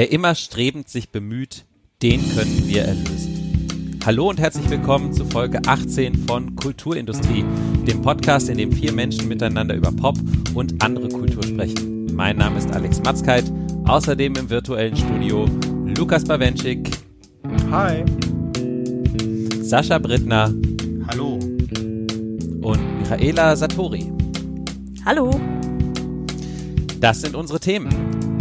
Wer immer strebend sich bemüht, den können wir erlösen. Hallo und herzlich willkommen zu Folge 18 von Kulturindustrie, dem Podcast, in dem vier Menschen miteinander über Pop und andere Kultur sprechen. Mein Name ist Alex Matzkeit, außerdem im virtuellen Studio Lukas Bawenschik. Hi. Sascha Brittner. Hallo. Und Michaela Satori. Hallo. Das sind unsere Themen.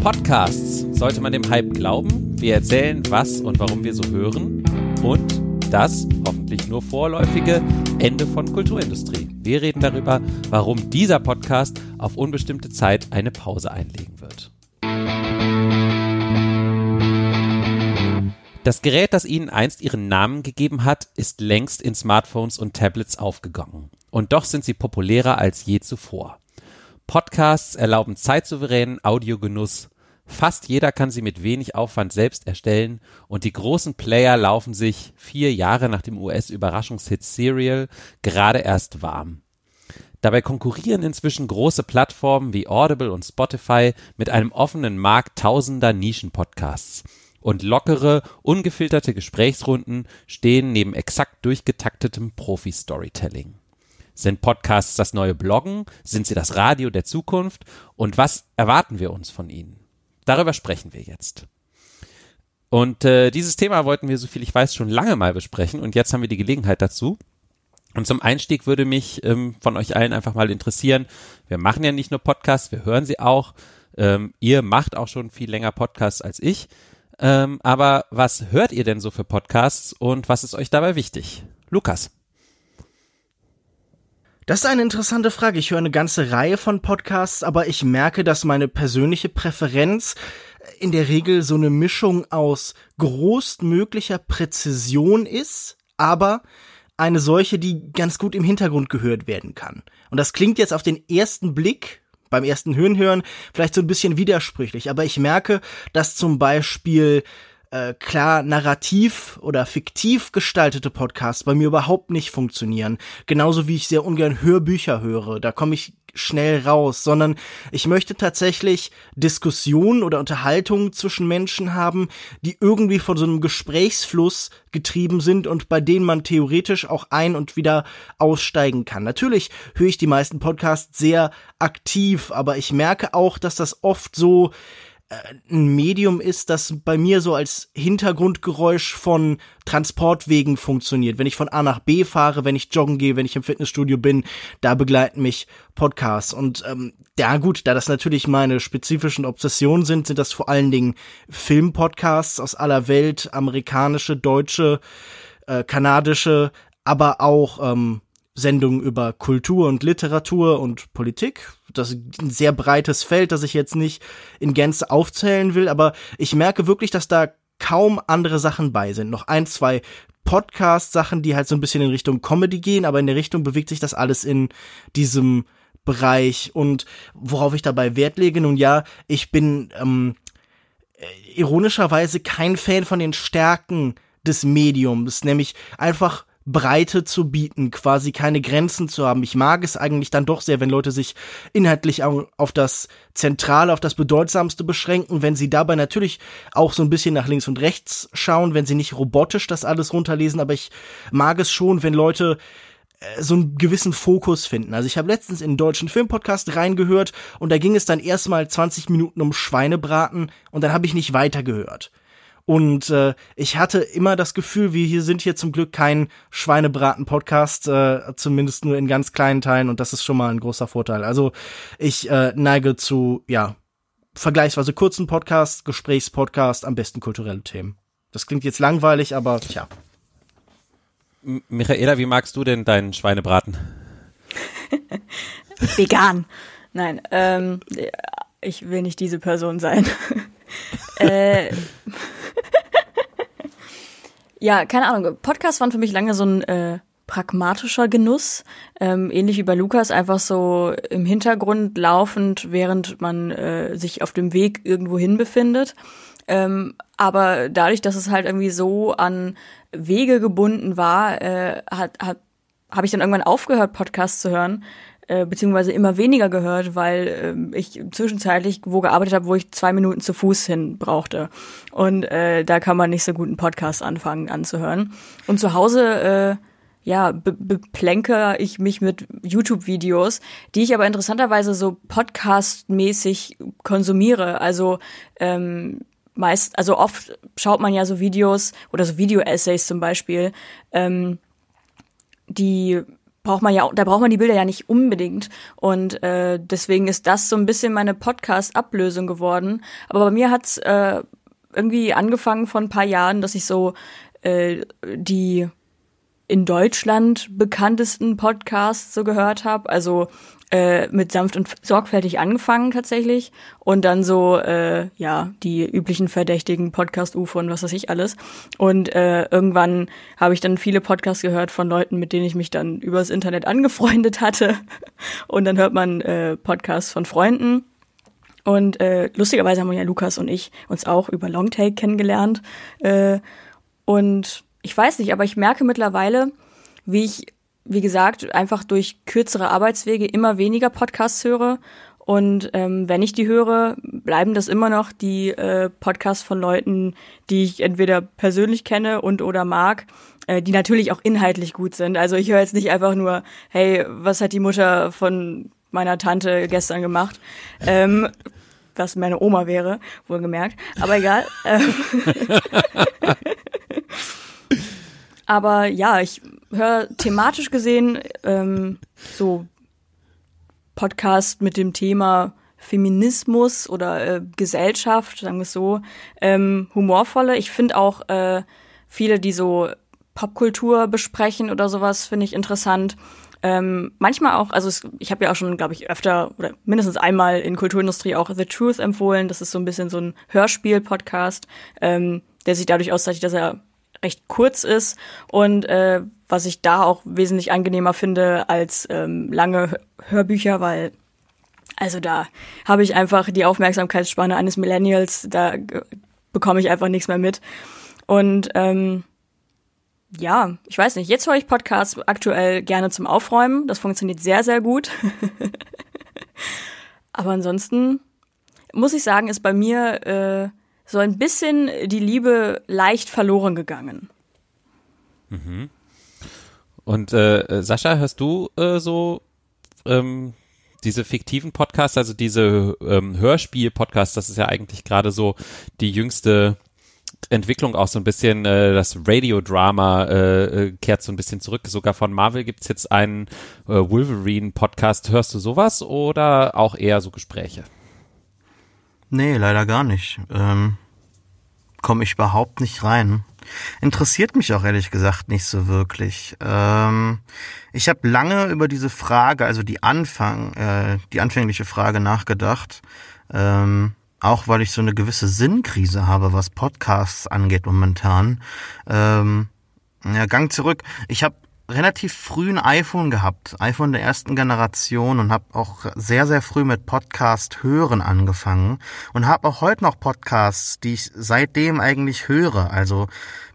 Podcasts. Sollte man dem Hype glauben? Wir erzählen, was und warum wir so hören. Und das hoffentlich nur vorläufige Ende von Kulturindustrie. Wir reden darüber, warum dieser Podcast auf unbestimmte Zeit eine Pause einlegen wird. Das Gerät, das ihnen einst ihren Namen gegeben hat, ist längst in Smartphones und Tablets aufgegangen. Und doch sind sie populärer als je zuvor. Podcasts erlauben zeitsouveränen Audiogenuss. Fast jeder kann sie mit wenig Aufwand selbst erstellen und die großen Player laufen sich vier Jahre nach dem US-Überraschungshit Serial gerade erst warm. Dabei konkurrieren inzwischen große Plattformen wie Audible und Spotify mit einem offenen Markt tausender Nischenpodcasts. Und lockere, ungefilterte Gesprächsrunden stehen neben exakt durchgetaktetem Profi-Storytelling. Sind Podcasts das neue Bloggen? Sind sie das Radio der Zukunft? Und was erwarten wir uns von ihnen? Darüber sprechen wir jetzt. Und äh, dieses Thema wollten wir, so viel ich weiß, schon lange mal besprechen und jetzt haben wir die Gelegenheit dazu. Und zum Einstieg würde mich ähm, von euch allen einfach mal interessieren, wir machen ja nicht nur Podcasts, wir hören sie auch. Ähm, ihr macht auch schon viel länger Podcasts als ich. Ähm, aber was hört ihr denn so für Podcasts und was ist euch dabei wichtig? Lukas. Das ist eine interessante Frage. Ich höre eine ganze Reihe von Podcasts, aber ich merke, dass meine persönliche Präferenz in der Regel so eine Mischung aus größtmöglicher Präzision ist, aber eine solche, die ganz gut im Hintergrund gehört werden kann. Und das klingt jetzt auf den ersten Blick beim ersten Hören vielleicht so ein bisschen widersprüchlich, aber ich merke, dass zum Beispiel äh, klar narrativ oder fiktiv gestaltete Podcasts bei mir überhaupt nicht funktionieren. Genauso wie ich sehr ungern Hörbücher höre. Da komme ich schnell raus, sondern ich möchte tatsächlich Diskussionen oder Unterhaltungen zwischen Menschen haben, die irgendwie von so einem Gesprächsfluss getrieben sind und bei denen man theoretisch auch ein- und wieder aussteigen kann. Natürlich höre ich die meisten Podcasts sehr aktiv, aber ich merke auch, dass das oft so ein Medium ist, das bei mir so als Hintergrundgeräusch von Transportwegen funktioniert. Wenn ich von A nach B fahre, wenn ich joggen gehe, wenn ich im Fitnessstudio bin, da begleiten mich Podcasts. Und ähm, ja gut, da das natürlich meine spezifischen Obsessionen sind, sind das vor allen Dingen Filmpodcasts aus aller Welt, amerikanische, deutsche, äh, kanadische, aber auch ähm, Sendungen über Kultur und Literatur und Politik. Das ist ein sehr breites Feld, das ich jetzt nicht in Gänze aufzählen will, aber ich merke wirklich, dass da kaum andere Sachen bei sind. Noch ein, zwei Podcast-Sachen, die halt so ein bisschen in Richtung Comedy gehen, aber in der Richtung bewegt sich das alles in diesem Bereich. Und worauf ich dabei Wert lege, nun ja, ich bin ähm, ironischerweise kein Fan von den Stärken des Mediums, nämlich einfach Breite zu bieten, quasi keine Grenzen zu haben. Ich mag es eigentlich dann doch sehr, wenn Leute sich inhaltlich auf das Zentrale, auf das Bedeutsamste beschränken, wenn sie dabei natürlich auch so ein bisschen nach links und rechts schauen, wenn sie nicht robotisch das alles runterlesen, aber ich mag es schon, wenn Leute äh, so einen gewissen Fokus finden. Also ich habe letztens in einen deutschen Filmpodcast reingehört und da ging es dann erstmal 20 Minuten um Schweinebraten und dann habe ich nicht weitergehört. Und äh, ich hatte immer das Gefühl, wir hier sind hier zum Glück kein Schweinebraten-Podcast, äh, zumindest nur in ganz kleinen Teilen und das ist schon mal ein großer Vorteil. Also ich äh, neige zu, ja, vergleichsweise kurzen Podcast, Gesprächspodcast, am besten kulturelle Themen. Das klingt jetzt langweilig, aber tja. Michaela, wie magst du denn deinen Schweinebraten? Vegan. Nein, ähm, ich will nicht diese Person sein. äh, ja, keine Ahnung. Podcasts waren für mich lange so ein äh, pragmatischer Genuss, ähm, ähnlich wie bei Lukas, einfach so im Hintergrund laufend, während man äh, sich auf dem Weg irgendwo hin befindet. Ähm, aber dadurch, dass es halt irgendwie so an Wege gebunden war, äh, hat, hat habe ich dann irgendwann aufgehört, Podcasts zu hören, äh, beziehungsweise immer weniger gehört, weil äh, ich zwischenzeitlich wo gearbeitet habe, wo ich zwei Minuten zu Fuß hin brauchte. Und äh, da kann man nicht so gut einen Podcast anfangen anzuhören. Und zu Hause äh, ja, be beplänke ich mich mit YouTube-Videos, die ich aber interessanterweise so Podcast-mäßig konsumiere. Also ähm, meist, also oft schaut man ja so Videos oder so Video-Essays zum Beispiel, ähm, die braucht man ja, da braucht man die Bilder ja nicht unbedingt. Und äh, deswegen ist das so ein bisschen meine Podcast-Ablösung geworden. Aber bei mir hat's äh, irgendwie angefangen vor ein paar Jahren, dass ich so äh, die in Deutschland bekanntesten Podcasts so gehört habe. Also äh, mit sanft und sorgfältig angefangen tatsächlich. Und dann so äh, ja die üblichen verdächtigen Podcast UFO und was weiß ich alles. Und äh, irgendwann habe ich dann viele Podcasts gehört von Leuten mit denen ich mich dann übers Internet angefreundet hatte. Und dann hört man äh, Podcasts von Freunden. Und äh, lustigerweise haben ja Lukas und ich uns auch über Longtake kennengelernt. Äh, und ich weiß nicht, aber ich merke mittlerweile, wie ich, wie gesagt, einfach durch kürzere Arbeitswege immer weniger Podcasts höre. Und ähm, wenn ich die höre, bleiben das immer noch die äh, Podcasts von Leuten, die ich entweder persönlich kenne und oder mag, äh, die natürlich auch inhaltlich gut sind. Also ich höre jetzt nicht einfach nur, hey, was hat die Mutter von meiner Tante gestern gemacht? Ähm, was meine Oma wäre, wohlgemerkt. Aber egal. Aber ja, ich höre thematisch gesehen ähm, so Podcast mit dem Thema Feminismus oder äh, Gesellschaft, sagen wir es so, ähm, humorvolle. Ich finde auch äh, viele, die so Popkultur besprechen oder sowas, finde ich interessant. Ähm, manchmal auch, also es, ich habe ja auch schon, glaube ich, öfter oder mindestens einmal in Kulturindustrie auch The Truth empfohlen. Das ist so ein bisschen so ein Hörspiel-Podcast, ähm, der sich dadurch auszeichnet, dass er recht kurz ist und äh, was ich da auch wesentlich angenehmer finde als ähm, lange Hörbücher, weil also da habe ich einfach die Aufmerksamkeitsspanne eines Millennials, da bekomme ich einfach nichts mehr mit. Und ähm, ja, ich weiß nicht, jetzt höre ich Podcasts aktuell gerne zum Aufräumen. Das funktioniert sehr, sehr gut. Aber ansonsten muss ich sagen, ist bei mir äh, so ein bisschen die Liebe leicht verloren gegangen. Mhm. Und äh, Sascha, hörst du äh, so ähm, diese fiktiven Podcasts, also diese ähm, Hörspiel-Podcasts, das ist ja eigentlich gerade so die jüngste Entwicklung auch so ein bisschen, äh, das Radiodrama äh, äh, kehrt so ein bisschen zurück. Sogar von Marvel gibt's jetzt einen äh, Wolverine-Podcast. Hörst du sowas oder auch eher so Gespräche? Nee, leider gar nicht. Ähm, Komme ich überhaupt nicht rein. Interessiert mich auch ehrlich gesagt nicht so wirklich. Ähm, ich habe lange über diese Frage, also die Anfang, äh, die anfängliche Frage nachgedacht. Ähm, auch weil ich so eine gewisse Sinnkrise habe, was Podcasts angeht momentan. Ähm, ja, Gang zurück. Ich habe relativ früh ein iPhone gehabt, iPhone der ersten Generation und habe auch sehr, sehr früh mit Podcast hören angefangen und habe auch heute noch Podcasts, die ich seitdem eigentlich höre, also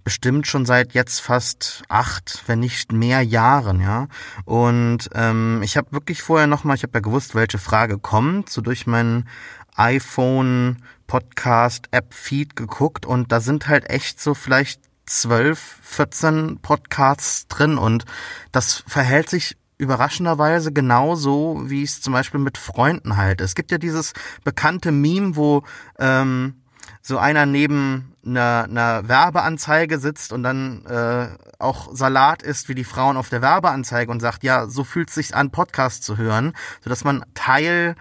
bestimmt schon seit jetzt fast acht, wenn nicht mehr Jahren, ja. Und ähm, ich habe wirklich vorher nochmal, ich habe ja gewusst, welche Frage kommt, so durch meinen iPhone Podcast App Feed geguckt und da sind halt echt so vielleicht 12, 14 Podcasts drin und das verhält sich überraschenderweise genauso, wie es zum Beispiel mit Freunden halt. Es gibt ja dieses bekannte Meme, wo ähm, so einer neben einer, einer Werbeanzeige sitzt und dann äh, auch Salat isst wie die Frauen auf der Werbeanzeige und sagt, ja, so fühlt es sich an, Podcast zu hören, sodass man Teil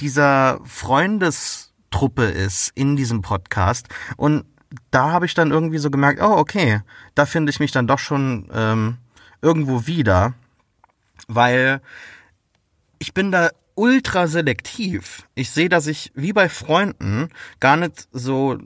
dieser Freundestruppe ist in diesem Podcast. Und da habe ich dann irgendwie so gemerkt, oh, okay, da finde ich mich dann doch schon ähm, irgendwo wieder, weil ich bin da ultra selektiv. Ich sehe, dass ich wie bei Freunden gar nicht so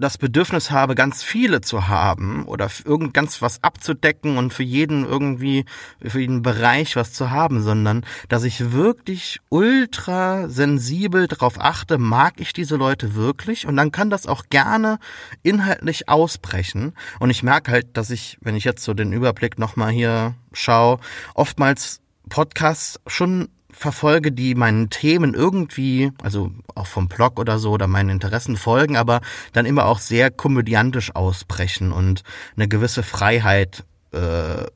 das Bedürfnis habe, ganz viele zu haben oder irgend ganz was abzudecken und für jeden irgendwie, für jeden Bereich was zu haben, sondern dass ich wirklich ultra sensibel darauf achte, mag ich diese Leute wirklich? Und dann kann das auch gerne inhaltlich ausbrechen. Und ich merke halt, dass ich, wenn ich jetzt so den Überblick nochmal hier schaue, oftmals Podcasts schon verfolge, die meinen Themen irgendwie, also auch vom Blog oder so oder meinen Interessen folgen, aber dann immer auch sehr komödiantisch ausbrechen und eine gewisse Freiheit äh,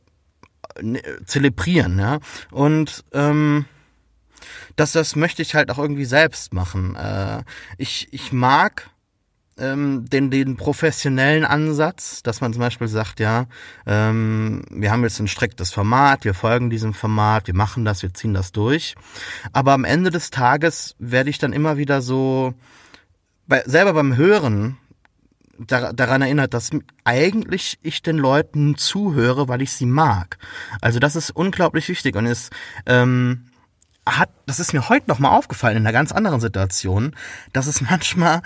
ne, zelebrieren, ja. Und ähm, das, das möchte ich halt auch irgendwie selbst machen. Äh, ich, ich mag ähm, den, den professionellen Ansatz, dass man zum Beispiel sagt, ja, ähm, wir haben jetzt ein striktes Format, wir folgen diesem Format, wir machen das, wir ziehen das durch. Aber am Ende des Tages werde ich dann immer wieder so, bei, selber beim Hören, da, daran erinnert, dass eigentlich ich den Leuten zuhöre, weil ich sie mag. Also das ist unglaublich wichtig und ist ähm, hat, das ist mir heute nochmal aufgefallen in einer ganz anderen Situation, dass es manchmal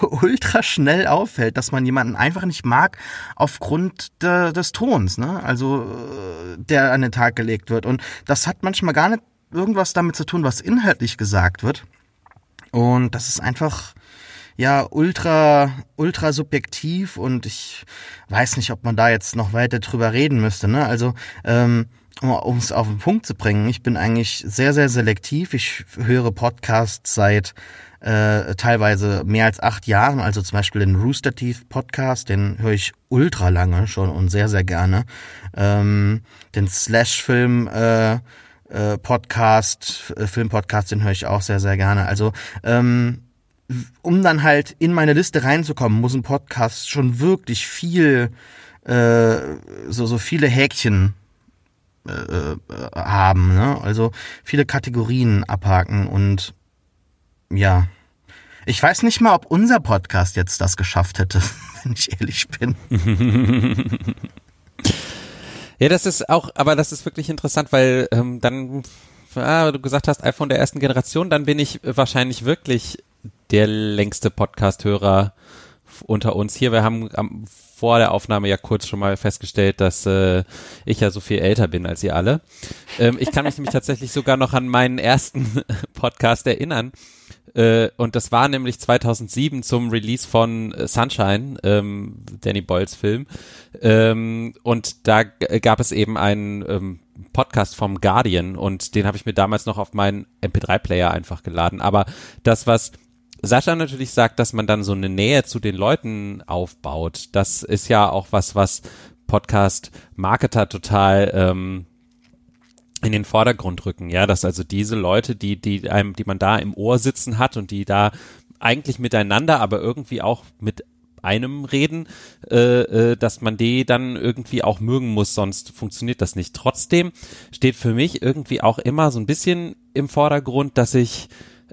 ultra schnell auffällt, dass man jemanden einfach nicht mag aufgrund de, des Tons, ne? Also äh, der an den Tag gelegt wird. Und das hat manchmal gar nicht irgendwas damit zu tun, was inhaltlich gesagt wird. Und das ist einfach ja ultra ultra subjektiv und ich weiß nicht, ob man da jetzt noch weiter drüber reden müsste. Ne? Also ähm, um es auf den Punkt zu bringen, ich bin eigentlich sehr, sehr selektiv. Ich höre Podcasts seit äh, teilweise mehr als acht Jahren, also zum Beispiel den Rooster Teeth Podcast, den höre ich ultra lange schon und sehr, sehr gerne. Ähm, den Slash-Film äh, äh, Podcast, äh, Filmpodcast, den höre ich auch sehr, sehr gerne. Also ähm, um dann halt in meine Liste reinzukommen, muss ein Podcast schon wirklich viel, äh, so, so viele Häkchen äh, haben. Ne? Also viele Kategorien abhaken und ja. Ich weiß nicht mal, ob unser Podcast jetzt das geschafft hätte, wenn ich ehrlich bin. ja, das ist auch, aber das ist wirklich interessant, weil ähm, dann, ah, du gesagt hast, iPhone der ersten Generation, dann bin ich wahrscheinlich wirklich der längste Podcast-Hörer unter uns hier. Wir haben am vor der Aufnahme ja kurz schon mal festgestellt, dass äh, ich ja so viel älter bin als ihr alle. Ähm, ich kann mich nämlich tatsächlich sogar noch an meinen ersten Podcast erinnern. Äh, und das war nämlich 2007 zum Release von äh, Sunshine, ähm, Danny Boyles Film. Ähm, und da gab es eben einen ähm, Podcast vom Guardian und den habe ich mir damals noch auf meinen MP3-Player einfach geladen. Aber das, was Sascha natürlich sagt, dass man dann so eine Nähe zu den Leuten aufbaut. Das ist ja auch was, was Podcast-Marketer total ähm, in den Vordergrund rücken, ja, dass also diese Leute, die, die einem, die man da im Ohr sitzen hat und die da eigentlich miteinander, aber irgendwie auch mit einem reden, äh, äh, dass man die dann irgendwie auch mögen muss, sonst funktioniert das nicht. Trotzdem steht für mich irgendwie auch immer so ein bisschen im Vordergrund, dass ich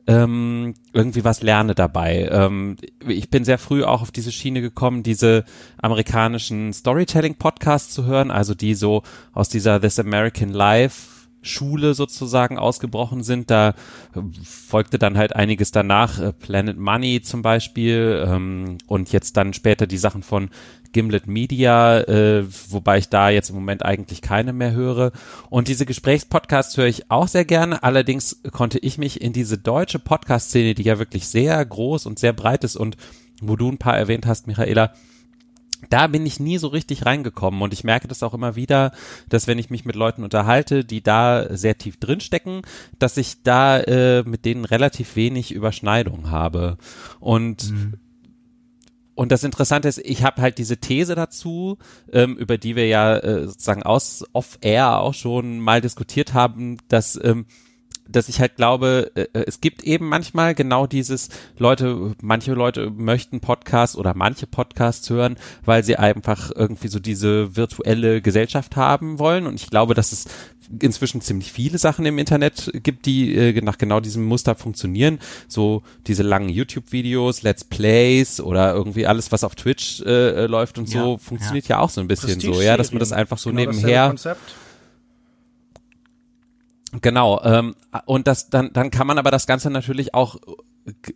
ähm, irgendwie was lerne dabei. Ähm, ich bin sehr früh auch auf diese Schiene gekommen, diese amerikanischen Storytelling-Podcasts zu hören, also die so aus dieser This American Life Schule sozusagen ausgebrochen sind. Da folgte dann halt einiges danach, äh, Planet Money zum Beispiel ähm, und jetzt dann später die Sachen von Gimlet Media, äh, wobei ich da jetzt im Moment eigentlich keine mehr höre. Und diese Gesprächspodcasts höre ich auch sehr gerne. Allerdings konnte ich mich in diese deutsche Podcast-Szene, die ja wirklich sehr groß und sehr breit ist und wo du ein paar erwähnt hast, Michaela, da bin ich nie so richtig reingekommen und ich merke das auch immer wieder, dass wenn ich mich mit Leuten unterhalte, die da sehr tief drinstecken, dass ich da äh, mit denen relativ wenig Überschneidung habe. Und mhm und das Interessante ist, ich habe halt diese These dazu, ähm, über die wir ja äh, sozusagen aus off-air auch schon mal diskutiert haben, dass ähm, dass ich halt glaube, äh, äh, es gibt eben manchmal genau dieses Leute, manche Leute möchten Podcasts oder manche Podcasts hören, weil sie einfach irgendwie so diese virtuelle Gesellschaft haben wollen. Und ich glaube, dass es inzwischen ziemlich viele Sachen im Internet gibt, die äh, nach genau diesem Muster funktionieren. So diese langen YouTube-Videos, Let's Plays oder irgendwie alles, was auf Twitch äh, läuft und so, funktioniert ja. ja. auch so ein bisschen so, ja, dass man das einfach so genau nebenher Genau, ähm, und das dann, dann kann man aber das Ganze natürlich auch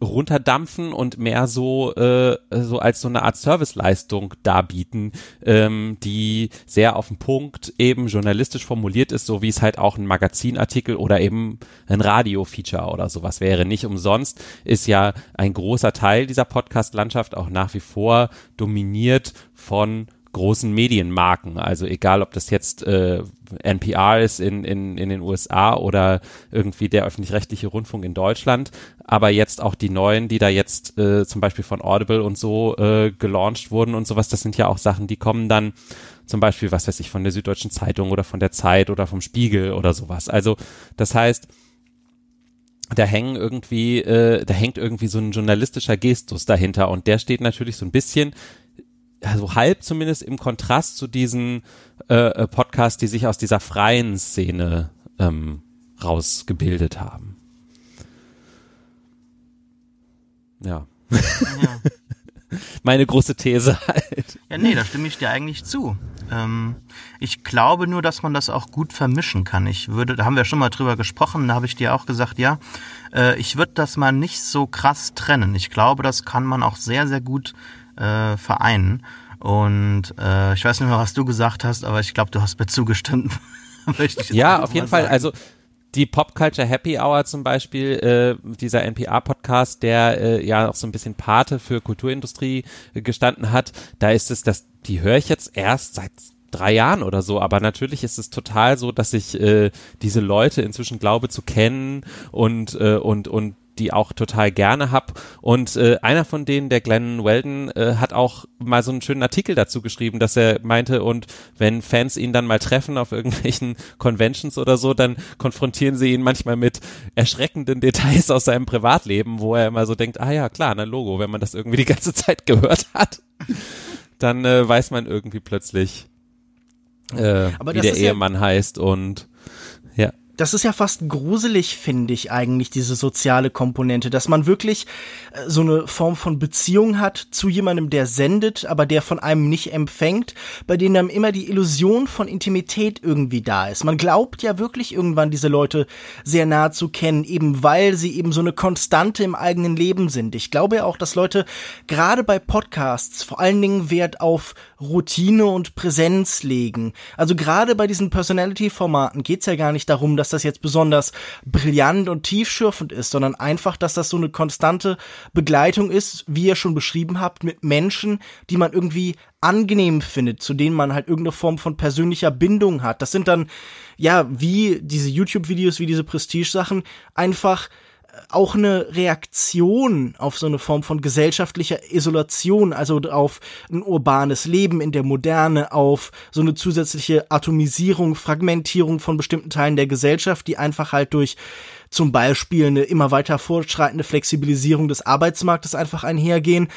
runterdampfen und mehr so äh, so als so eine Art Serviceleistung darbieten, ähm, die sehr auf den Punkt eben journalistisch formuliert ist, so wie es halt auch ein Magazinartikel oder eben ein Radio-Feature oder sowas wäre. Nicht umsonst ist ja ein großer Teil dieser Podcast-Landschaft auch nach wie vor dominiert von großen Medienmarken. Also egal, ob das jetzt äh, NPR ist in, in, in den USA oder irgendwie der öffentlich-rechtliche Rundfunk in Deutschland, aber jetzt auch die neuen, die da jetzt äh, zum Beispiel von Audible und so äh, gelauncht wurden und sowas, das sind ja auch Sachen, die kommen dann zum Beispiel, was weiß ich, von der Süddeutschen Zeitung oder von der Zeit oder vom Spiegel oder sowas. Also das heißt, da hängen irgendwie, äh, da hängt irgendwie so ein journalistischer Gestus dahinter und der steht natürlich so ein bisschen, also halb zumindest im Kontrast zu diesen äh, äh Podcasts, die sich aus dieser freien Szene ähm, rausgebildet haben. Ja. ja. Meine große These halt. Ja, nee, da stimme ich dir eigentlich zu. Ähm, ich glaube nur, dass man das auch gut vermischen kann. Ich würde, da haben wir schon mal drüber gesprochen, da habe ich dir auch gesagt, ja, äh, ich würde das mal nicht so krass trennen. Ich glaube, das kann man auch sehr, sehr gut äh, vereinen. Und äh, ich weiß nicht mehr, was du gesagt hast, aber ich glaube, du hast mir zugestimmt. ja, auf jeden Fall. Also die Pop Culture Happy Hour zum Beispiel, äh, dieser NPR-Podcast, der äh, ja auch so ein bisschen Pate für Kulturindustrie äh, gestanden hat, da ist es, das, die höre ich jetzt erst seit drei Jahren oder so, aber natürlich ist es total so, dass ich äh, diese Leute inzwischen glaube zu kennen und äh, und und die auch total gerne hab. Und äh, einer von denen, der Glenn Weldon, äh, hat auch mal so einen schönen Artikel dazu geschrieben, dass er meinte, und wenn Fans ihn dann mal treffen auf irgendwelchen Conventions oder so, dann konfrontieren sie ihn manchmal mit erschreckenden Details aus seinem Privatleben, wo er immer so denkt, ah ja, klar, ein Logo, wenn man das irgendwie die ganze Zeit gehört hat, dann äh, weiß man irgendwie plötzlich, äh, wie der Ehemann ja heißt und das ist ja fast gruselig, finde ich eigentlich, diese soziale Komponente, dass man wirklich äh, so eine Form von Beziehung hat zu jemandem, der sendet, aber der von einem nicht empfängt, bei dem dann immer die Illusion von Intimität irgendwie da ist. Man glaubt ja wirklich irgendwann diese Leute sehr nah zu kennen, eben weil sie eben so eine Konstante im eigenen Leben sind. Ich glaube ja auch, dass Leute gerade bei Podcasts vor allen Dingen Wert auf Routine und Präsenz legen. Also gerade bei diesen Personality-Formaten geht's ja gar nicht darum, dass das jetzt besonders brillant und tiefschürfend ist, sondern einfach, dass das so eine konstante Begleitung ist, wie ihr schon beschrieben habt, mit Menschen, die man irgendwie angenehm findet, zu denen man halt irgendeine Form von persönlicher Bindung hat. Das sind dann, ja, wie diese YouTube-Videos, wie diese Prestige-Sachen, einfach auch eine Reaktion auf so eine Form von gesellschaftlicher Isolation, also auf ein urbanes Leben in der Moderne, auf so eine zusätzliche Atomisierung, Fragmentierung von bestimmten Teilen der Gesellschaft, die einfach halt durch zum Beispiel eine immer weiter fortschreitende Flexibilisierung des Arbeitsmarktes einfach einhergehen.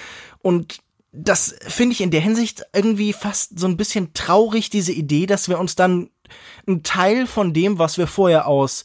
Und das finde ich in der Hinsicht irgendwie fast so ein bisschen traurig, diese Idee, dass wir uns dann einen Teil von dem, was wir vorher aus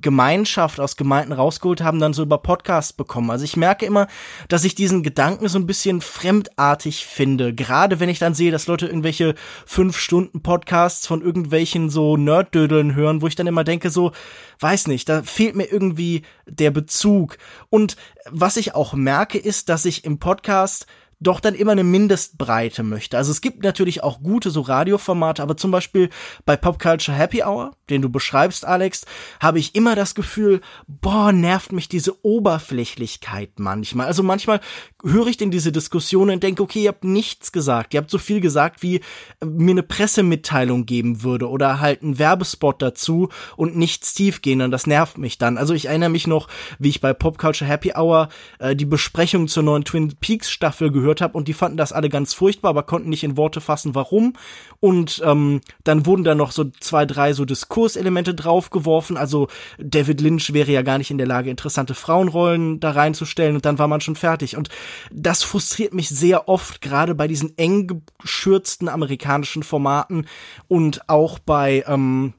Gemeinschaft aus Gemeinden rausgeholt haben, dann so über Podcasts bekommen. Also ich merke immer, dass ich diesen Gedanken so ein bisschen fremdartig finde. Gerade wenn ich dann sehe, dass Leute irgendwelche fünf Stunden Podcasts von irgendwelchen so Nerddödeln hören, wo ich dann immer denke so, weiß nicht, da fehlt mir irgendwie der Bezug. Und was ich auch merke, ist, dass ich im Podcast doch dann immer eine Mindestbreite möchte. Also es gibt natürlich auch gute so Radioformate, aber zum Beispiel bei Pop Culture Happy Hour, den du beschreibst, Alex, habe ich immer das Gefühl, boah, nervt mich diese Oberflächlichkeit manchmal. Also manchmal höre ich in diese Diskussion und denke, okay, ihr habt nichts gesagt. Ihr habt so viel gesagt, wie äh, mir eine Pressemitteilung geben würde oder halt ein Werbespot dazu und nichts tiefgehend und das nervt mich dann. Also ich erinnere mich noch, wie ich bei Pop Culture Happy Hour äh, die Besprechung zur neuen Twin Peaks Staffel gehört habe und die fanden das alle ganz furchtbar, aber konnten nicht in Worte fassen, warum. Und ähm, dann wurden da noch so zwei, drei so Diskurselemente draufgeworfen. Also David Lynch wäre ja gar nicht in der Lage, interessante Frauenrollen da reinzustellen und dann war man schon fertig. Und das frustriert mich sehr oft, gerade bei diesen eng geschürzten amerikanischen Formaten und auch bei ähm,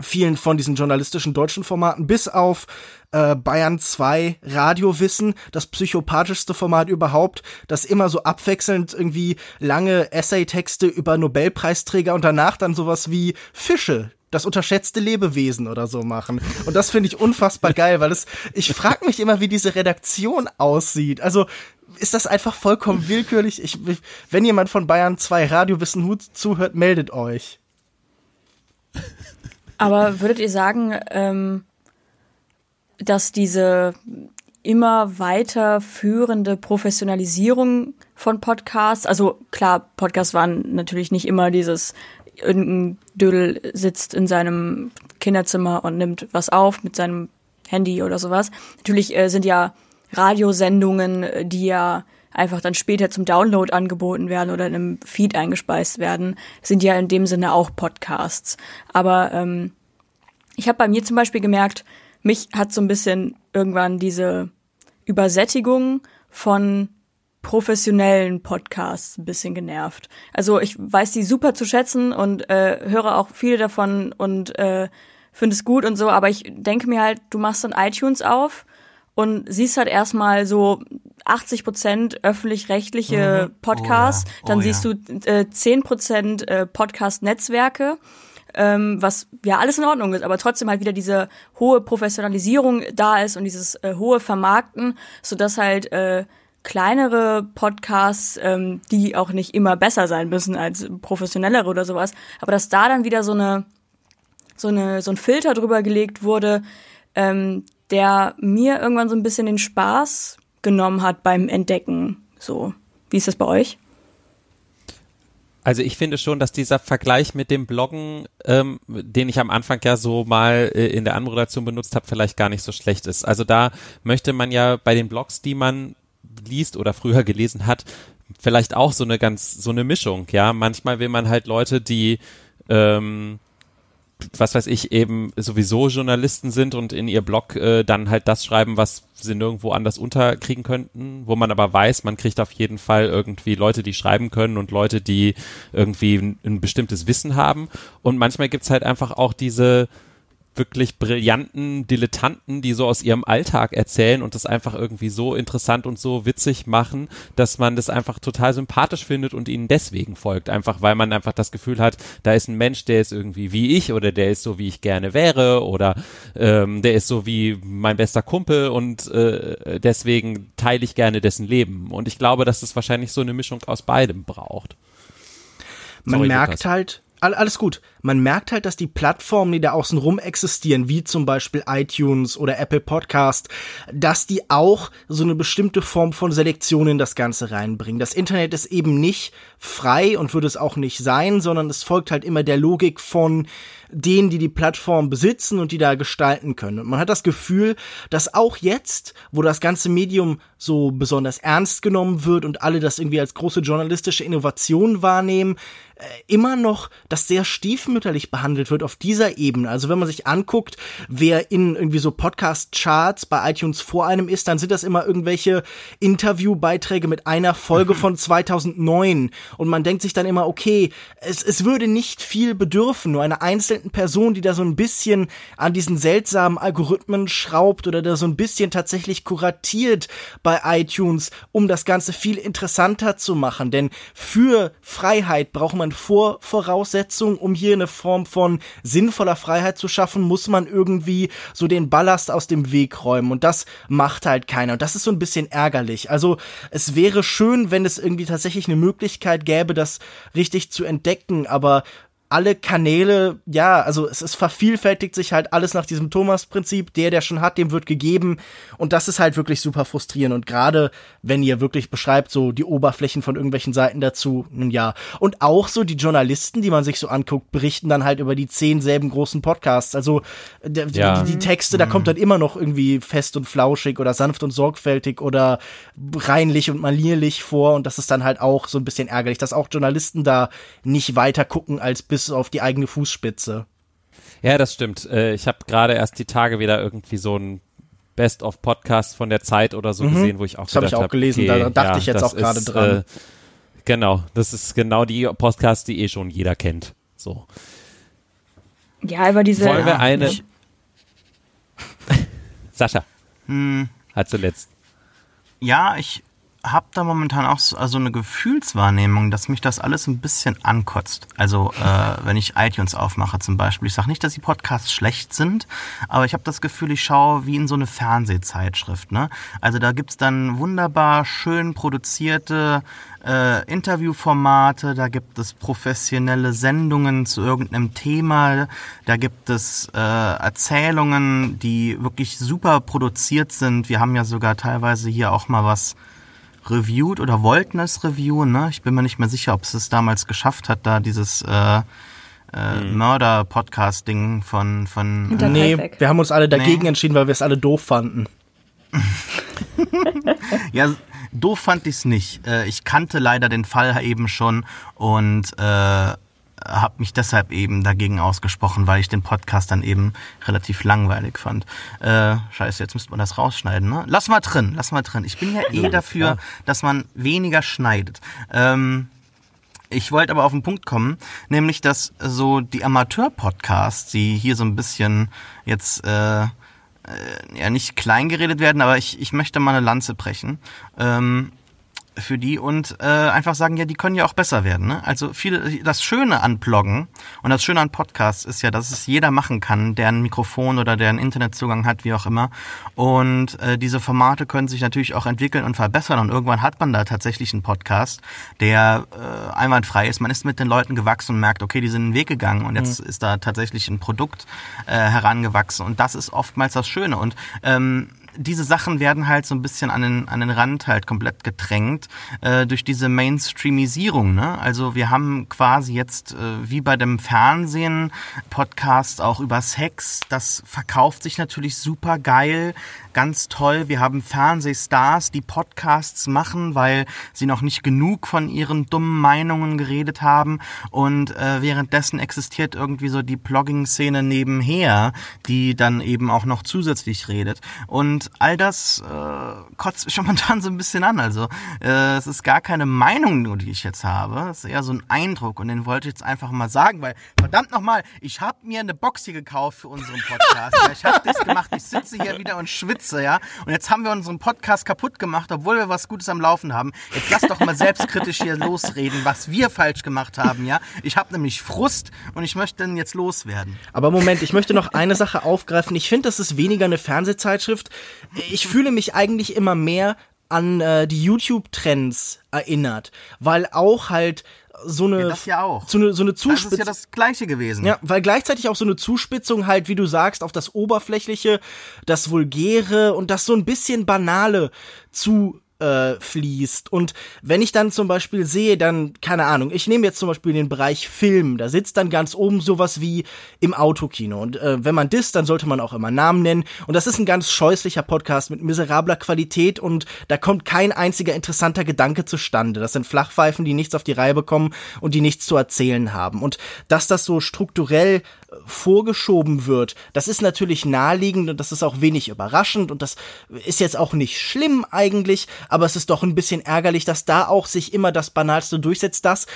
vielen von diesen journalistischen deutschen Formaten, bis auf äh, Bayern 2 Radiowissen, das psychopathischste Format überhaupt, das immer so abwechselnd irgendwie lange Essaytexte über Nobelpreisträger und danach dann sowas wie Fische, das unterschätzte Lebewesen oder so machen. Und das finde ich unfassbar geil, weil es, ich frage mich immer, wie diese Redaktion aussieht. Also, ist das einfach vollkommen willkürlich? Ich, wenn jemand von Bayern 2 Radiowissen zuhört, meldet euch. Aber würdet ihr sagen, ähm, dass diese immer weiter führende Professionalisierung von Podcasts. Also klar, Podcasts waren natürlich nicht immer dieses irgendein Dödel sitzt in seinem Kinderzimmer und nimmt was auf mit seinem Handy oder sowas. Natürlich äh, sind ja Radiosendungen, äh, die ja einfach dann später zum Download angeboten werden oder in einem Feed eingespeist werden, sind ja in dem Sinne auch Podcasts. Aber ähm, ich habe bei mir zum Beispiel gemerkt, mich hat so ein bisschen irgendwann diese Übersättigung von professionellen Podcasts ein bisschen genervt. Also ich weiß die super zu schätzen und äh, höre auch viele davon und äh, finde es gut und so, aber ich denke mir halt, du machst dann iTunes auf und siehst halt erstmal so 80 Prozent öffentlich-rechtliche mhm. Podcasts, oh ja. oh dann siehst ja. du äh, 10 Prozent äh, Podcast-Netzwerke, ähm, was ja alles in Ordnung ist, aber trotzdem halt wieder diese hohe Professionalisierung da ist und dieses äh, hohe Vermarkten, so dass halt äh, kleinere Podcasts, ähm, die auch nicht immer besser sein müssen als professionellere oder sowas, aber dass da dann wieder so eine so, eine, so ein Filter drüber gelegt wurde, ähm, der mir irgendwann so ein bisschen den Spaß genommen hat beim Entdecken. So, wie ist das bei euch? Also ich finde schon, dass dieser Vergleich mit dem Bloggen, ähm, den ich am Anfang ja so mal äh, in der Anmoderation benutzt habe, vielleicht gar nicht so schlecht ist. Also da möchte man ja bei den Blogs, die man liest oder früher gelesen hat, vielleicht auch so eine ganz, so eine Mischung, ja. Manchmal will man halt Leute, die ähm, was weiß ich, eben sowieso Journalisten sind und in ihr Blog äh, dann halt das schreiben, was sie nirgendwo anders unterkriegen könnten, wo man aber weiß, man kriegt auf jeden Fall irgendwie Leute, die schreiben können und Leute, die irgendwie ein, ein bestimmtes Wissen haben. Und manchmal gibt's halt einfach auch diese wirklich brillanten Dilettanten, die so aus ihrem Alltag erzählen und das einfach irgendwie so interessant und so witzig machen, dass man das einfach total sympathisch findet und ihnen deswegen folgt. Einfach weil man einfach das Gefühl hat, da ist ein Mensch, der ist irgendwie wie ich oder der ist so, wie ich gerne wäre oder ähm, der ist so wie mein bester Kumpel und äh, deswegen teile ich gerne dessen Leben. Und ich glaube, dass es wahrscheinlich so eine Mischung aus beidem braucht. Man Sorry, merkt Lukas. halt, alles gut. Man merkt halt, dass die Plattformen, die da außen rum existieren, wie zum Beispiel iTunes oder Apple Podcast, dass die auch so eine bestimmte Form von Selektion in das Ganze reinbringen. Das Internet ist eben nicht frei und würde es auch nicht sein, sondern es folgt halt immer der Logik von denen, die die Plattform besitzen und die da gestalten können. Und man hat das Gefühl, dass auch jetzt, wo das ganze Medium so besonders ernst genommen wird und alle das irgendwie als große journalistische Innovation wahrnehmen, immer noch das sehr stiefmütterlich behandelt wird auf dieser Ebene. Also wenn man sich anguckt, wer in irgendwie so Podcast-Charts bei iTunes vor einem ist, dann sind das immer irgendwelche Interviewbeiträge mit einer Folge von 2009. Und man denkt sich dann immer, okay, es, es würde nicht viel bedürfen, nur eine einzelne Person, die da so ein bisschen an diesen seltsamen Algorithmen schraubt oder da so ein bisschen tatsächlich kuratiert bei iTunes, um das Ganze viel interessanter zu machen. Denn für Freiheit braucht man Vor Voraussetzungen, um hier eine Form von sinnvoller Freiheit zu schaffen, muss man irgendwie so den Ballast aus dem Weg räumen. Und das macht halt keiner. Und das ist so ein bisschen ärgerlich. Also es wäre schön, wenn es irgendwie tatsächlich eine Möglichkeit gäbe, das richtig zu entdecken. Aber alle Kanäle, ja, also es, es vervielfältigt sich halt alles nach diesem Thomas-Prinzip. Der, der schon hat, dem wird gegeben. Und das ist halt wirklich super frustrierend. Und gerade, wenn ihr wirklich beschreibt, so die Oberflächen von irgendwelchen Seiten dazu, nun ja. Und auch so die Journalisten, die man sich so anguckt, berichten dann halt über die zehn selben großen Podcasts. Also der, ja. die, die, Texte, mhm. da kommt dann immer noch irgendwie fest und flauschig oder sanft und sorgfältig oder reinlich und malierlich vor. Und das ist dann halt auch so ein bisschen ärgerlich, dass auch Journalisten da nicht weiter gucken als bis bis auf die eigene Fußspitze. Ja, das stimmt. Äh, ich habe gerade erst die Tage wieder irgendwie so ein Best of Podcast von der Zeit oder so mhm. gesehen, wo ich auch Das habe ich auch hab, gelesen, okay, da dachte ja, ich jetzt auch gerade dran. Äh, genau, das ist genau die Podcast, die eh schon jeder kennt. So. Ja, über diese. Wollen wir eine. Sascha. Hm. Hat zuletzt. Ja, ich habe da momentan auch so also eine Gefühlswahrnehmung, dass mich das alles ein bisschen ankotzt. Also äh, wenn ich iTunes aufmache zum Beispiel. Ich sage nicht, dass die Podcasts schlecht sind, aber ich habe das Gefühl, ich schaue wie in so eine Fernsehzeitschrift. Ne? Also da gibt's dann wunderbar schön produzierte äh, Interviewformate, da gibt es professionelle Sendungen zu irgendeinem Thema, da gibt es äh, Erzählungen, die wirklich super produziert sind. Wir haben ja sogar teilweise hier auch mal was reviewed oder wollten es reviewen. Ne? Ich bin mir nicht mehr sicher, ob es es damals geschafft hat, da dieses äh, äh, Mhm. Mörder-Podcast-Ding von von äh, Nee, wir haben uns alle dagegen Nee. entschieden, weil wir es alle doof fanden. Ja, doof fand ich's nicht. Äh, ich kannte leider den Fall eben schon und äh, habe mich deshalb eben dagegen ausgesprochen, weil ich den Podcast dann eben relativ langweilig fand. Äh, scheiße, jetzt müsste man das rausschneiden, ne? Lass mal drin, lass mal drin. Ich bin ja eh dafür, dass man weniger schneidet. Ähm, ich wollte aber auf den Punkt kommen, nämlich dass so die Amateur-Podcasts, die hier so ein bisschen jetzt äh, äh, ja nicht klein geredet werden, aber ich, ich möchte mal eine Lanze brechen. Ähm, für die und äh, einfach sagen, ja, die können ja auch besser werden. Ne? Also viele, das Schöne an Bloggen und das Schöne an Podcasts ist ja, dass es jeder machen kann, der ein Mikrofon oder der einen Internetzugang hat, wie auch immer. Und äh, diese Formate können sich natürlich auch entwickeln und verbessern und irgendwann hat man da tatsächlich einen Podcast, der äh, einwandfrei ist. Man ist mit den Leuten gewachsen und merkt, okay, die sind einen Weg gegangen und jetzt ist da tatsächlich ein Produkt äh, herangewachsen und das ist oftmals das Schöne und ähm, diese Sachen werden halt so ein bisschen an den, an den Rand halt komplett gedrängt äh, durch diese Mainstreamisierung. Ne? Also wir haben quasi jetzt äh, wie bei dem Fernsehen Podcast auch über Sex. Das verkauft sich natürlich super geil, ganz toll. Wir haben Fernsehstars, die Podcasts machen, weil sie noch nicht genug von ihren dummen Meinungen geredet haben. Und äh, währenddessen existiert irgendwie so die Blogging-Szene nebenher, die dann eben auch noch zusätzlich redet. Und all das äh, kotzt mich momentan so ein bisschen an. Also äh, es ist gar keine Meinung, nur die ich jetzt habe. Es ist eher so ein Eindruck und den wollte ich jetzt einfach mal sagen, weil verdammt nochmal, ich habe mir eine Box hier gekauft für unseren Podcast. Ich habe das gemacht, ich sitze hier wieder und schwitze, ja. Und jetzt haben wir unseren Podcast kaputt gemacht, obwohl wir was Gutes am Laufen haben. Jetzt lass doch mal selbstkritisch hier losreden, was wir falsch gemacht haben, ja. Ich habe nämlich Frust und ich möchte den jetzt loswerden. Aber Moment, ich möchte noch eine Sache aufgreifen. Ich finde, das ist weniger eine Fernsehzeitschrift. Ich fühle mich eigentlich immer mehr an äh, die YouTube-Trends erinnert, weil auch halt so eine, Ja, das ja auch. so eine, so eine Das ist Zuspitzung. ja das Gleiche gewesen. Ja, weil gleichzeitig auch so eine Zuspitzung halt, wie du sagst, auf das Oberflächliche, das Vulgäre und das so ein bisschen Banale zu äh, fließt. Und wenn ich dann zum Beispiel sehe, dann, keine Ahnung, ich nehme jetzt zum Beispiel den Bereich Film, da sitzt dann ganz oben sowas wie im Autokino. Und äh, wenn man disst, dann sollte man auch immer Namen nennen. Und das ist ein ganz scheußlicher Podcast mit miserabler Qualität und da kommt kein einziger interessanter Gedanke zustande. Das sind Flachpfeifen, die nichts auf die Reihe bekommen und die nichts zu erzählen haben. Und dass das so strukturell vorgeschoben wird, das ist natürlich naheliegend und das ist auch wenig überraschend und das ist jetzt auch nicht schlimm eigentlich, aber es ist doch ein bisschen ärgerlich, dass da auch sich immer das Banalste durchsetzt, das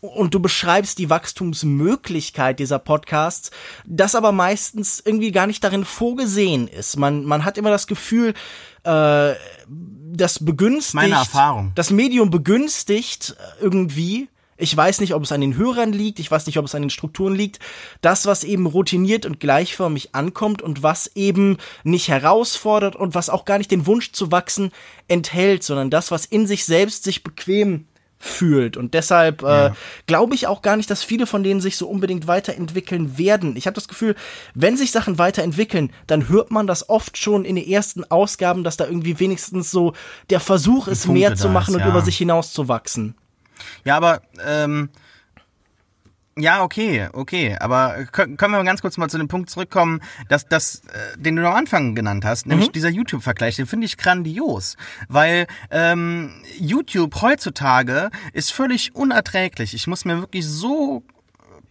und du beschreibst die Wachstumsmöglichkeit dieser Podcasts, das aber meistens irgendwie gar nicht darin vorgesehen ist. Man, man hat immer das Gefühl, äh, das begünstigt, Meine Erfahrung. das Medium begünstigt äh, irgendwie, ich weiß nicht, ob es an den Hörern liegt, ich weiß nicht, ob es an den Strukturen liegt, das, was eben routiniert und gleichförmig ankommt und was eben nicht herausfordert und was auch gar nicht den Wunsch zu wachsen enthält, sondern das, was in sich selbst sich bequem fühlt. Und deshalb äh, glaube ich auch gar nicht, dass viele von denen sich so unbedingt weiterentwickeln werden. Ich habe das Gefühl, wenn sich Sachen weiterentwickeln, dann hört man das oft schon in den ersten Ausgaben, dass da irgendwie wenigstens so der Versuch ist, mehr zu machen ist, und ja. über sich hinauszuwachsen. Ja, aber ähm, ja, okay, okay. Aber können, wir mal ganz kurz mal zu dem Punkt zurückkommen, dass das, äh, den du am Anfang genannt hast, nämlich dieser YouTube-Vergleich, den finde ich grandios, weil ähm, YouTube heutzutage ist völlig unerträglich. Ich muss mir wirklich so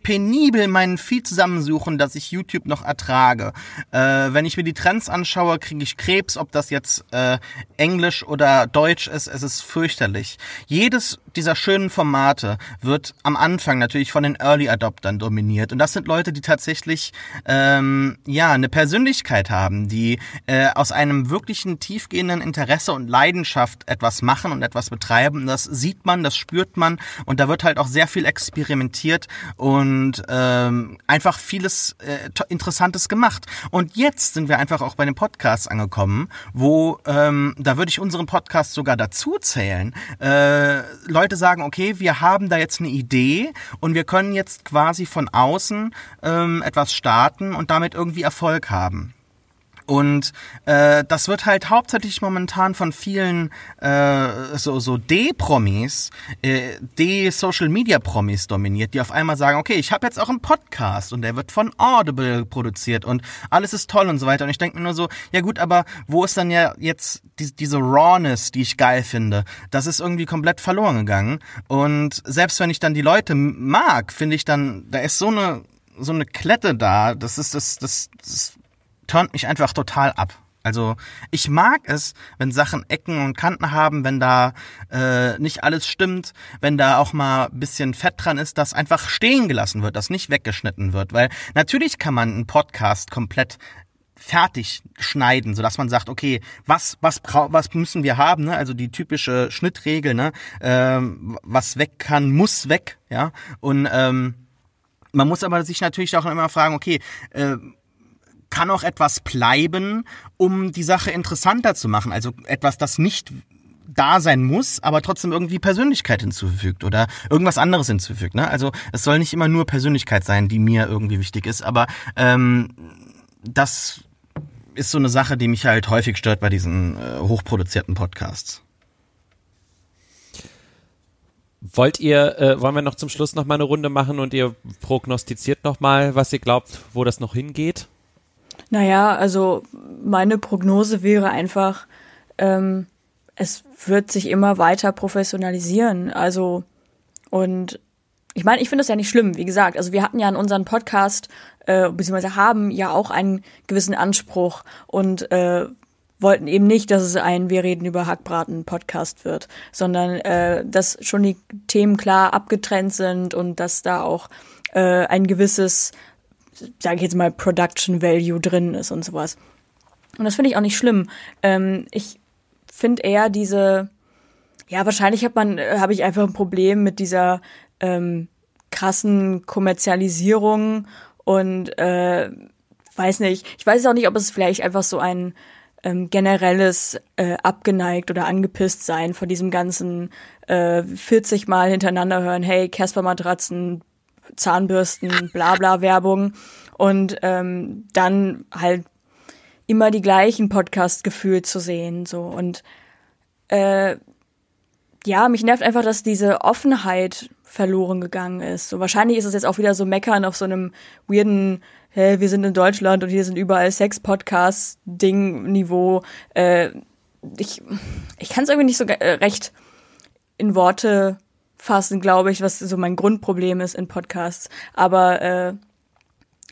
penibel meinen Feed zusammensuchen, dass ich YouTube noch ertrage. Äh, wenn ich mir die Trends anschaue, kriege ich Krebs, ob das jetzt äh, Englisch oder Deutsch ist, es ist fürchterlich. Jedes dieser schönen Formate wird am Anfang natürlich von den Early Adoptern dominiert. Und das sind Leute, die tatsächlich ähm, ja eine Persönlichkeit haben, die äh, aus einem wirklichen tiefgehenden Interesse und Leidenschaft etwas machen und etwas betreiben. Das sieht man, das spürt man und da wird halt auch sehr viel experimentiert und ähm, einfach vieles äh, Interessantes gemacht. Und jetzt sind wir einfach auch bei den Podcasts angekommen, wo ähm, da würde ich unseren Podcast sogar dazu zählen. Äh, Leute sagen, okay, wir haben da jetzt eine Idee und wir können jetzt quasi von außen ähm, etwas starten und damit irgendwie Erfolg haben. Und äh, das wird halt hauptsächlich momentan von vielen äh, so, so D-Promis, äh, D-Social-Media-Promis dominiert, die auf einmal sagen, okay, ich habe jetzt auch einen Podcast und der wird von Audible produziert und alles ist toll und so weiter. Und ich denke mir nur so, ja gut, aber wo ist dann ja jetzt die, diese Rawness, die ich geil finde? Das ist irgendwie komplett verloren gegangen. Und selbst wenn ich dann die Leute mag, finde ich dann, da ist so eine so eine Klette da, das ist das, das, das turnt mich einfach total ab. Also ich mag es, wenn Sachen Ecken und Kanten haben, wenn da äh, nicht alles stimmt, wenn da auch mal bisschen Fett dran ist, dass einfach stehen gelassen wird, dass nicht weggeschnitten wird. Weil natürlich kann man einen Podcast komplett fertig schneiden, so dass man sagt, okay, was was was müssen wir haben, ne? Also die typische Schnittregel, ne? Ähm, was weg kann, muss weg, ja. Und ähm, man muss aber sich natürlich auch immer fragen, okay, äh, kann auch etwas bleiben, um die Sache interessanter zu machen. Also etwas, das nicht da sein muss, aber trotzdem irgendwie Persönlichkeit hinzufügt oder irgendwas anderes hinzufügt. Ne? Also es soll nicht immer nur Persönlichkeit sein, die mir irgendwie wichtig ist, aber ähm, das ist so eine Sache, die mich halt häufig stört bei diesen äh, hochproduzierten Podcasts. Wollt ihr, äh, wollen wir noch zum Schluss noch mal eine Runde machen und ihr prognostiziert noch mal, was ihr glaubt, wo das noch hingeht? Naja, also meine Prognose wäre einfach, ähm, es wird sich immer weiter professionalisieren. Also, und ich meine, ich finde das ja nicht schlimm, wie gesagt. Also wir hatten ja in unserem Podcast, äh, beziehungsweise haben ja auch einen gewissen Anspruch und äh, wollten eben nicht, dass es ein Wir reden über Hackbraten Podcast wird, sondern äh, dass schon die Themen klar abgetrennt sind und dass da auch äh, ein gewisses sage ich jetzt mal, Production Value drin ist und sowas. Und das finde ich auch nicht schlimm. Ähm, ich finde eher diese, ja, wahrscheinlich hat man, äh, habe ich einfach ein Problem mit dieser ähm, krassen Kommerzialisierung und äh, weiß nicht, ich weiß auch nicht, ob es vielleicht einfach so ein ähm, generelles äh, abgeneigt oder angepisst sein vor diesem ganzen äh, 40 Mal hintereinander hören, hey, Casper Matratzen, Zahnbürsten, Blabla Werbung und ähm, dann halt immer die gleichen Podcasts gefühlt zu sehen so und äh, ja, mich nervt einfach, dass diese Offenheit verloren gegangen ist. So wahrscheinlich ist es jetzt auch wieder so meckern auf so einem weirden hey, wir sind in Deutschland und hier sind überall Sex-Podcast-Ding-Niveau. Äh, ich ich kann es irgendwie nicht so äh, recht in Worte fassen, glaube ich, was so mein Grundproblem ist in Podcasts. Aber äh,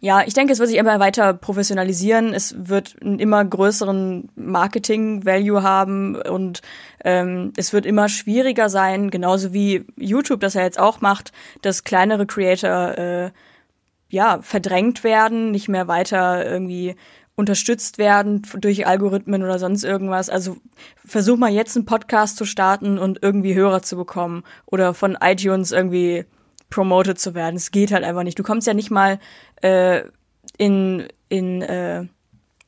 ja, ich denke, es wird sich immer weiter professionalisieren. Es wird einen immer größeren Marketing-Value haben und ähm, es wird immer schwieriger sein, genauso wie YouTube das ja jetzt auch macht, dass kleinere Creator äh, ja verdrängt werden, nicht mehr weiter irgendwie unterstützt werden durch Algorithmen oder sonst irgendwas. Also versuch mal jetzt einen Podcast zu starten und irgendwie Hörer zu bekommen oder von iTunes irgendwie promoted zu werden. Es geht halt einfach nicht. Du kommst ja nicht mal äh, in in äh,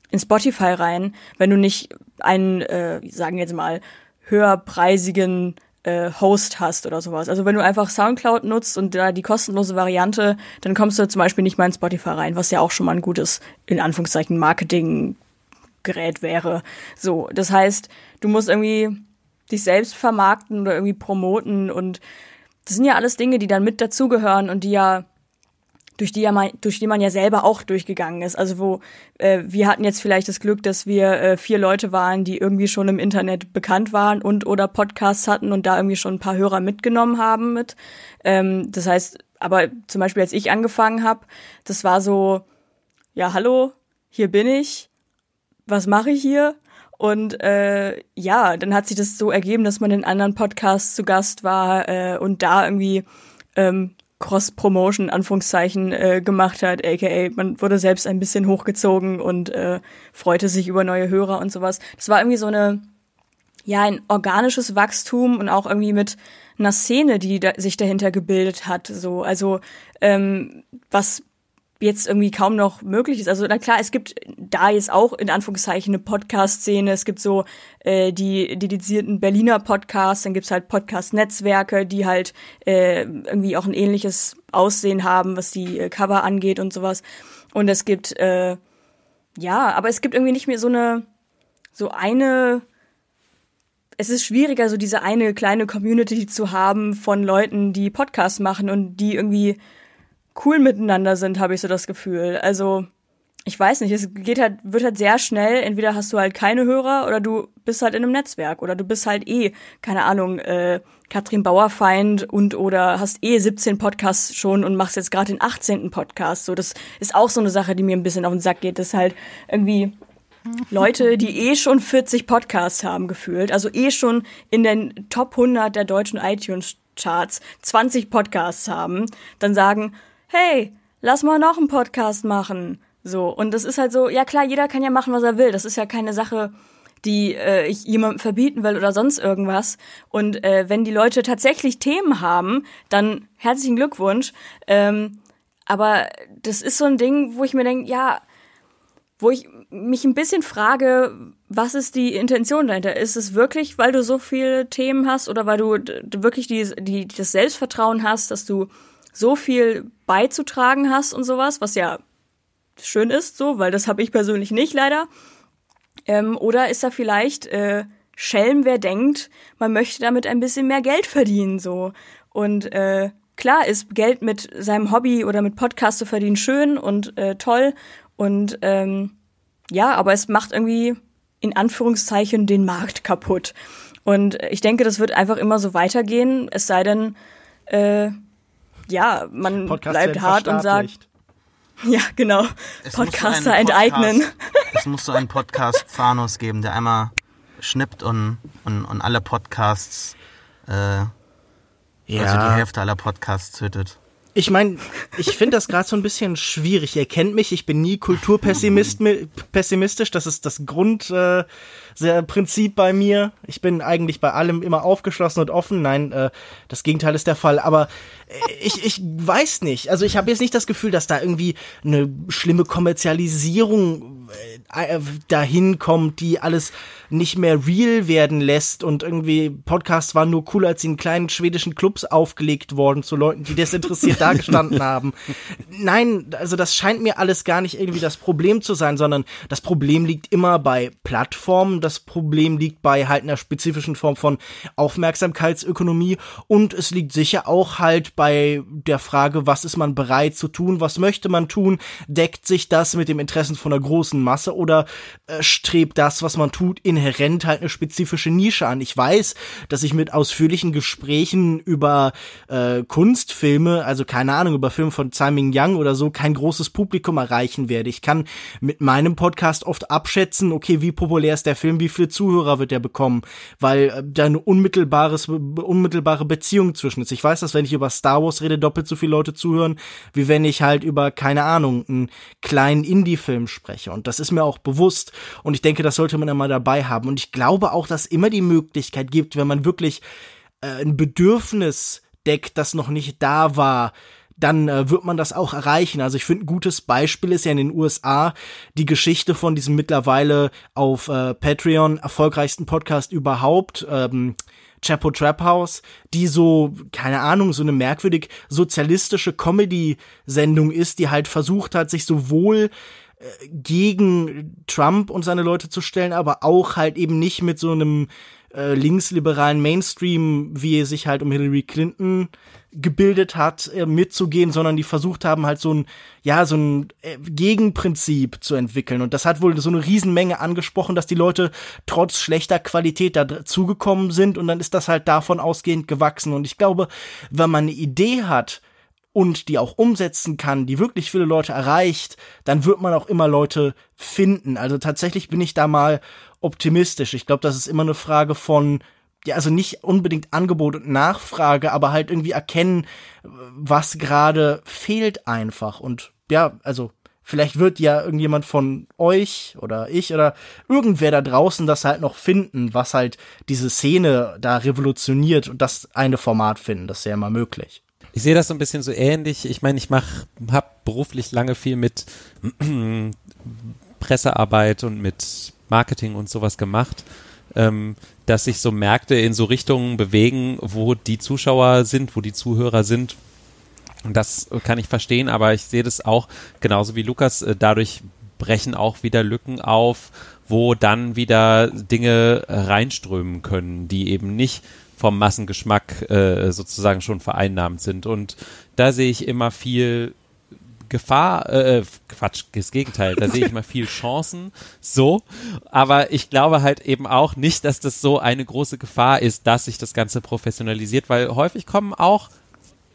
in Spotify rein, wenn du nicht einen, äh, sagen wir jetzt mal, höherpreisigen äh, Host hast oder sowas. Also wenn du einfach Soundcloud nutzt und da die kostenlose Variante, dann kommst du zum Beispiel nicht mal in Spotify rein, was ja auch schon mal ein gutes, in Anführungszeichen, Marketinggerät wäre. So, das heißt, du musst irgendwie dich selbst vermarkten oder irgendwie promoten und das sind ja alles Dinge, die dann mit dazugehören und die ja durch die ja man, durch die man ja selber auch durchgegangen ist. Also wo äh, wir hatten jetzt vielleicht das Glück, dass wir äh, vier Leute waren, die irgendwie schon im Internet bekannt waren und oder Podcasts hatten und da irgendwie schon ein paar Hörer mitgenommen haben mit. Ähm, das heißt, aber zum Beispiel als ich angefangen habe, das war so, ja hallo, hier bin ich, was mache ich hier? Und äh, ja, dann hat sich das so ergeben, dass man in anderen Podcasts zu Gast war äh, und da irgendwie ähm, Cross-Promotion, Anführungszeichen, äh, gemacht hat, aka man wurde selbst ein bisschen hochgezogen und äh, freute sich über neue Hörer und sowas. Das war irgendwie so eine, ja, ein organisches Wachstum und auch irgendwie mit einer Szene, die da, sich dahinter gebildet hat. So, also ähm, was jetzt irgendwie kaum noch möglich ist. Also na klar, es gibt da jetzt auch in Anführungszeichen eine Podcast-Szene. Es gibt so äh, die dedizierten Berliner Podcasts, dann gibt's halt Podcast-Netzwerke, die halt äh, irgendwie auch ein ähnliches Aussehen haben, was die äh, Cover angeht und sowas. Und es gibt äh, ja, aber es gibt irgendwie nicht mehr so eine, so eine, es ist schwieriger, so diese eine kleine Community zu haben von Leuten, die Podcasts machen und die irgendwie cool miteinander sind, habe ich so das Gefühl. Also, ich weiß nicht, es geht halt, wird halt sehr schnell, entweder hast du halt keine Hörer oder du bist halt in einem Netzwerk oder du bist halt eh, keine Ahnung, äh, Katrin Bauerfeind und oder hast eh 17 Podcasts schon und machst jetzt gerade den 18. Podcast. So, das ist auch so eine Sache, die mir ein bisschen auf den Sack geht, dass halt irgendwie Leute, die eh schon 40 Podcasts haben gefühlt, also eh schon in den Top 100 der deutschen iTunes Charts 20 Podcasts haben, dann sagen, hey, lass mal noch einen Podcast machen. So, und das ist halt so, ja klar, jeder kann ja machen, was er will. Das ist ja keine Sache, die äh, ich jemandem verbieten will oder sonst irgendwas. Und äh, wenn die Leute tatsächlich Themen haben, dann herzlichen Glückwunsch. Ähm, aber das ist so ein Ding, wo ich mir denke, ja, wo ich mich ein bisschen frage, was ist die Intention dahinter? Ist es wirklich, weil du so viele Themen hast oder weil du wirklich die, die, das Selbstvertrauen hast, dass du so viel beizutragen hast und sowas, was ja schön ist, so, weil das habe ich persönlich nicht leider. Ähm, oder ist da vielleicht äh, Schelm, wer denkt, man möchte damit ein bisschen mehr Geld verdienen, so. Und äh, klar ist Geld mit seinem Hobby oder mit Podcast zu verdienen schön und äh, toll. Und ähm, ja, aber es macht irgendwie in Anführungszeichen den Markt kaputt. Und ich denke, das wird einfach immer so weitergehen, es sei denn, äh, ja, man Podcast bleibt hart und sagt. Ja, genau. Es Podcaster so enteignen. Podcast, es muss so einen Podcast Thanos geben, der einmal schnippt und, und, und alle Podcasts, äh, ja. also die Hälfte aller Podcasts tötet. Ich meine, ich finde das gerade so ein bisschen schwierig. Ihr kennt mich, ich bin nie kulturpessimistisch. Das ist das Grundprinzip äh, bei mir. Ich bin eigentlich bei allem immer aufgeschlossen und offen. Nein, äh, das Gegenteil ist der Fall. Aber ich, ich weiß nicht. Also ich habe jetzt nicht das Gefühl, dass da irgendwie eine schlimme Kommerzialisierung äh, dahin kommt, die alles nicht mehr real werden lässt und irgendwie Podcasts waren nur cool, als sie in kleinen schwedischen Clubs aufgelegt worden zu Leuten, die desinteressiert dagestanden haben. Nein, also das scheint mir alles gar nicht irgendwie das Problem zu sein, sondern das Problem liegt immer bei Plattformen, das Problem liegt bei halt einer spezifischen Form von Aufmerksamkeitsökonomie und es liegt sicher auch halt bei der Frage, was ist man bereit zu tun, was möchte man tun, deckt sich das mit dem Interessen von einer großen Masse oder äh, strebt das, was man tut, inhärent halt eine spezifische Nische an. Ich weiß, dass ich mit ausführlichen Gesprächen über äh, Kunstfilme, also keine Ahnung, über Filme von Tsai Ming Yang oder so, kein großes Publikum erreichen werde. Ich kann mit meinem Podcast oft abschätzen, okay, wie populär ist der Film, wie viele Zuhörer wird er bekommen, weil äh, da eine unmittelbares, unmittelbare Beziehung zwischen ist. Ich weiß, dass wenn ich über Star Wars rede, doppelt so viele Leute zuhören, wie wenn ich halt über, keine Ahnung, einen kleinen Indie-Film spreche. Und das ist mir auch bewusst. Und ich denke, das sollte man immer dabei haben. Und ich glaube auch, dass immer die Möglichkeit gibt, wenn man wirklich äh, ein Bedürfnis deckt, das noch nicht da war, dann äh, wird man das auch erreichen. Also ich finde, ein gutes Beispiel ist ja in den USA die Geschichte von diesem mittlerweile auf äh, Patreon erfolgreichsten Podcast überhaupt. Ähm, Chapo Trap House, die so, keine Ahnung, so eine merkwürdig sozialistische Comedy-Sendung ist, die halt versucht hat, sich sowohl äh, gegen Trump und seine Leute zu stellen, aber auch halt eben nicht mit so einem äh, linksliberalen Mainstream, wie er sich halt um Hillary Clinton gebildet hat, äh, mitzugehen, sondern die versucht haben, halt so ein, ja, so ein äh, Gegenprinzip zu entwickeln. Und das hat wohl so eine Riesenmenge angesprochen, dass die Leute trotz schlechter Qualität dazugekommen sind und dann ist das halt davon ausgehend gewachsen. Und ich glaube, wenn man eine Idee hat, und die auch umsetzen kann, die wirklich viele Leute erreicht, dann wird man auch immer Leute finden. Also tatsächlich bin ich da mal optimistisch. Ich glaube, das ist immer eine Frage von ja, also nicht unbedingt Angebot und Nachfrage, aber halt irgendwie erkennen, was gerade fehlt einfach. Und ja, also vielleicht wird ja irgendjemand von euch oder ich oder irgendwer da draußen das halt noch finden, was halt diese Szene da revolutioniert und das eine Format finden. Das ist ja immer möglich. Ich sehe das so ein bisschen so ähnlich. Ich meine, ich mach, habe beruflich lange viel mit Pressearbeit und mit Marketing und sowas gemacht. Ähm, dass sich so Märkte in so Richtungen bewegen, wo die Zuschauer sind, wo die Zuhörer sind. Und das kann ich verstehen, aber ich sehe das auch genauso wie Lukas. Äh, dadurch brechen auch wieder Lücken auf, wo dann wieder Dinge reinströmen können, die eben nicht vom Massengeschmack äh, sozusagen schon vereinnahmt sind. Und da sehe ich immer viel Gefahr, äh, Quatsch, das Gegenteil, da sehe ich immer viel Chancen, so, aber ich glaube halt eben auch nicht, dass das so eine große Gefahr ist, dass sich das Ganze professionalisiert, weil häufig kommen auch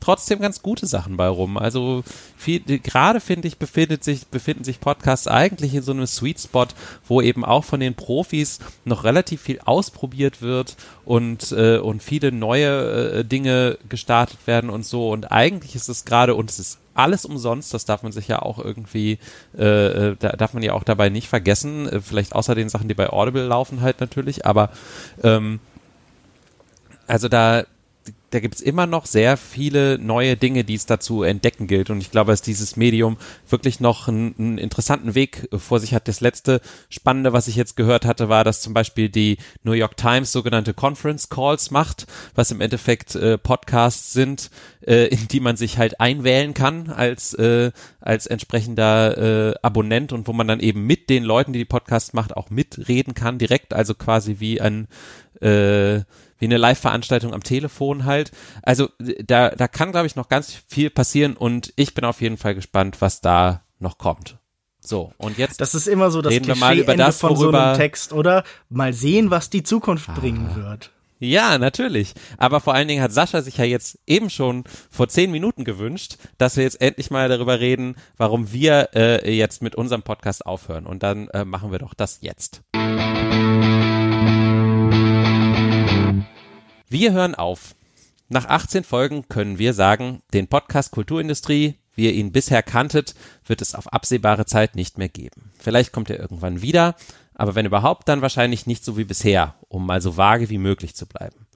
trotzdem ganz gute Sachen bei rum. Also viel, gerade finde ich, befindet sich, befinden sich Podcasts eigentlich in so einem Sweet Spot, wo eben auch von den Profis noch relativ viel ausprobiert wird und, äh, und viele neue äh, Dinge gestartet werden und so. Und eigentlich ist es gerade, und es ist alles umsonst, das darf man sich ja auch irgendwie, äh, äh da darf man ja auch dabei nicht vergessen, äh, vielleicht außer den Sachen, die bei Audible laufen halt natürlich, aber ähm, also da da gibt's immer noch sehr viele neue Dinge, die es dazu entdecken gilt. Und ich glaube, dass dieses Medium wirklich noch einen, einen, interessanten Weg vor sich hat. Das letzte Spannende, was ich jetzt gehört hatte, war, dass zum Beispiel die New York Times sogenannte Conference Calls macht, was im Endeffekt äh, Podcasts sind, äh, in die man sich halt einwählen kann als, äh, als entsprechender äh, Abonnent und wo man dann eben mit den Leuten, die die Podcasts macht, auch mitreden kann, direkt, also quasi wie ein äh, wie eine Live-Veranstaltung am Telefon halt. Also da, da kann, glaube ich, noch ganz viel passieren und ich bin auf jeden Fall gespannt, was da noch kommt. So, und jetzt. Das ist immer so das reden wir mal über das, von so einem Text, oder? Mal sehen, was die Zukunft ah. bringen wird. Ja, natürlich. Aber vor allen Dingen hat Sascha sich ja jetzt eben schon vor zehn Minuten gewünscht, dass wir jetzt endlich mal darüber reden, warum wir äh, jetzt mit unserem Podcast aufhören. Und dann äh, machen wir doch das jetzt. Wir hören auf. Nach 18 Folgen können wir sagen, den Podcast Kulturindustrie, wie ihr ihn bisher kanntet, wird es auf absehbare Zeit nicht mehr geben. Vielleicht kommt er irgendwann wieder, aber wenn überhaupt, dann wahrscheinlich nicht so wie bisher, um mal so vage wie möglich zu bleiben.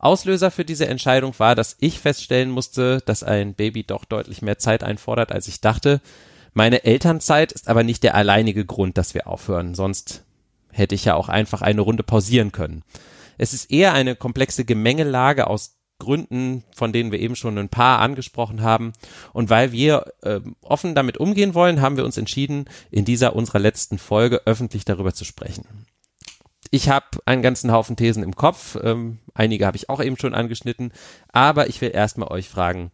Auslöser für diese Entscheidung war, dass ich feststellen musste, dass ein Baby doch deutlich mehr Zeit einfordert, als ich dachte. Meine Elternzeit ist aber nicht der alleinige Grund, dass wir aufhören, sonst hätte ich ja auch einfach eine Runde pausieren können. Es ist eher eine komplexe Gemengelage aus Gründen, von denen wir eben schon ein paar angesprochen haben. Und weil wir äh, offen damit umgehen wollen, haben wir uns entschieden, in dieser unserer letzten Folge öffentlich darüber zu sprechen. Ich habe einen ganzen Haufen Thesen im Kopf, ähm, einige habe ich auch eben schon angeschnitten, aber ich will erstmal euch fragen,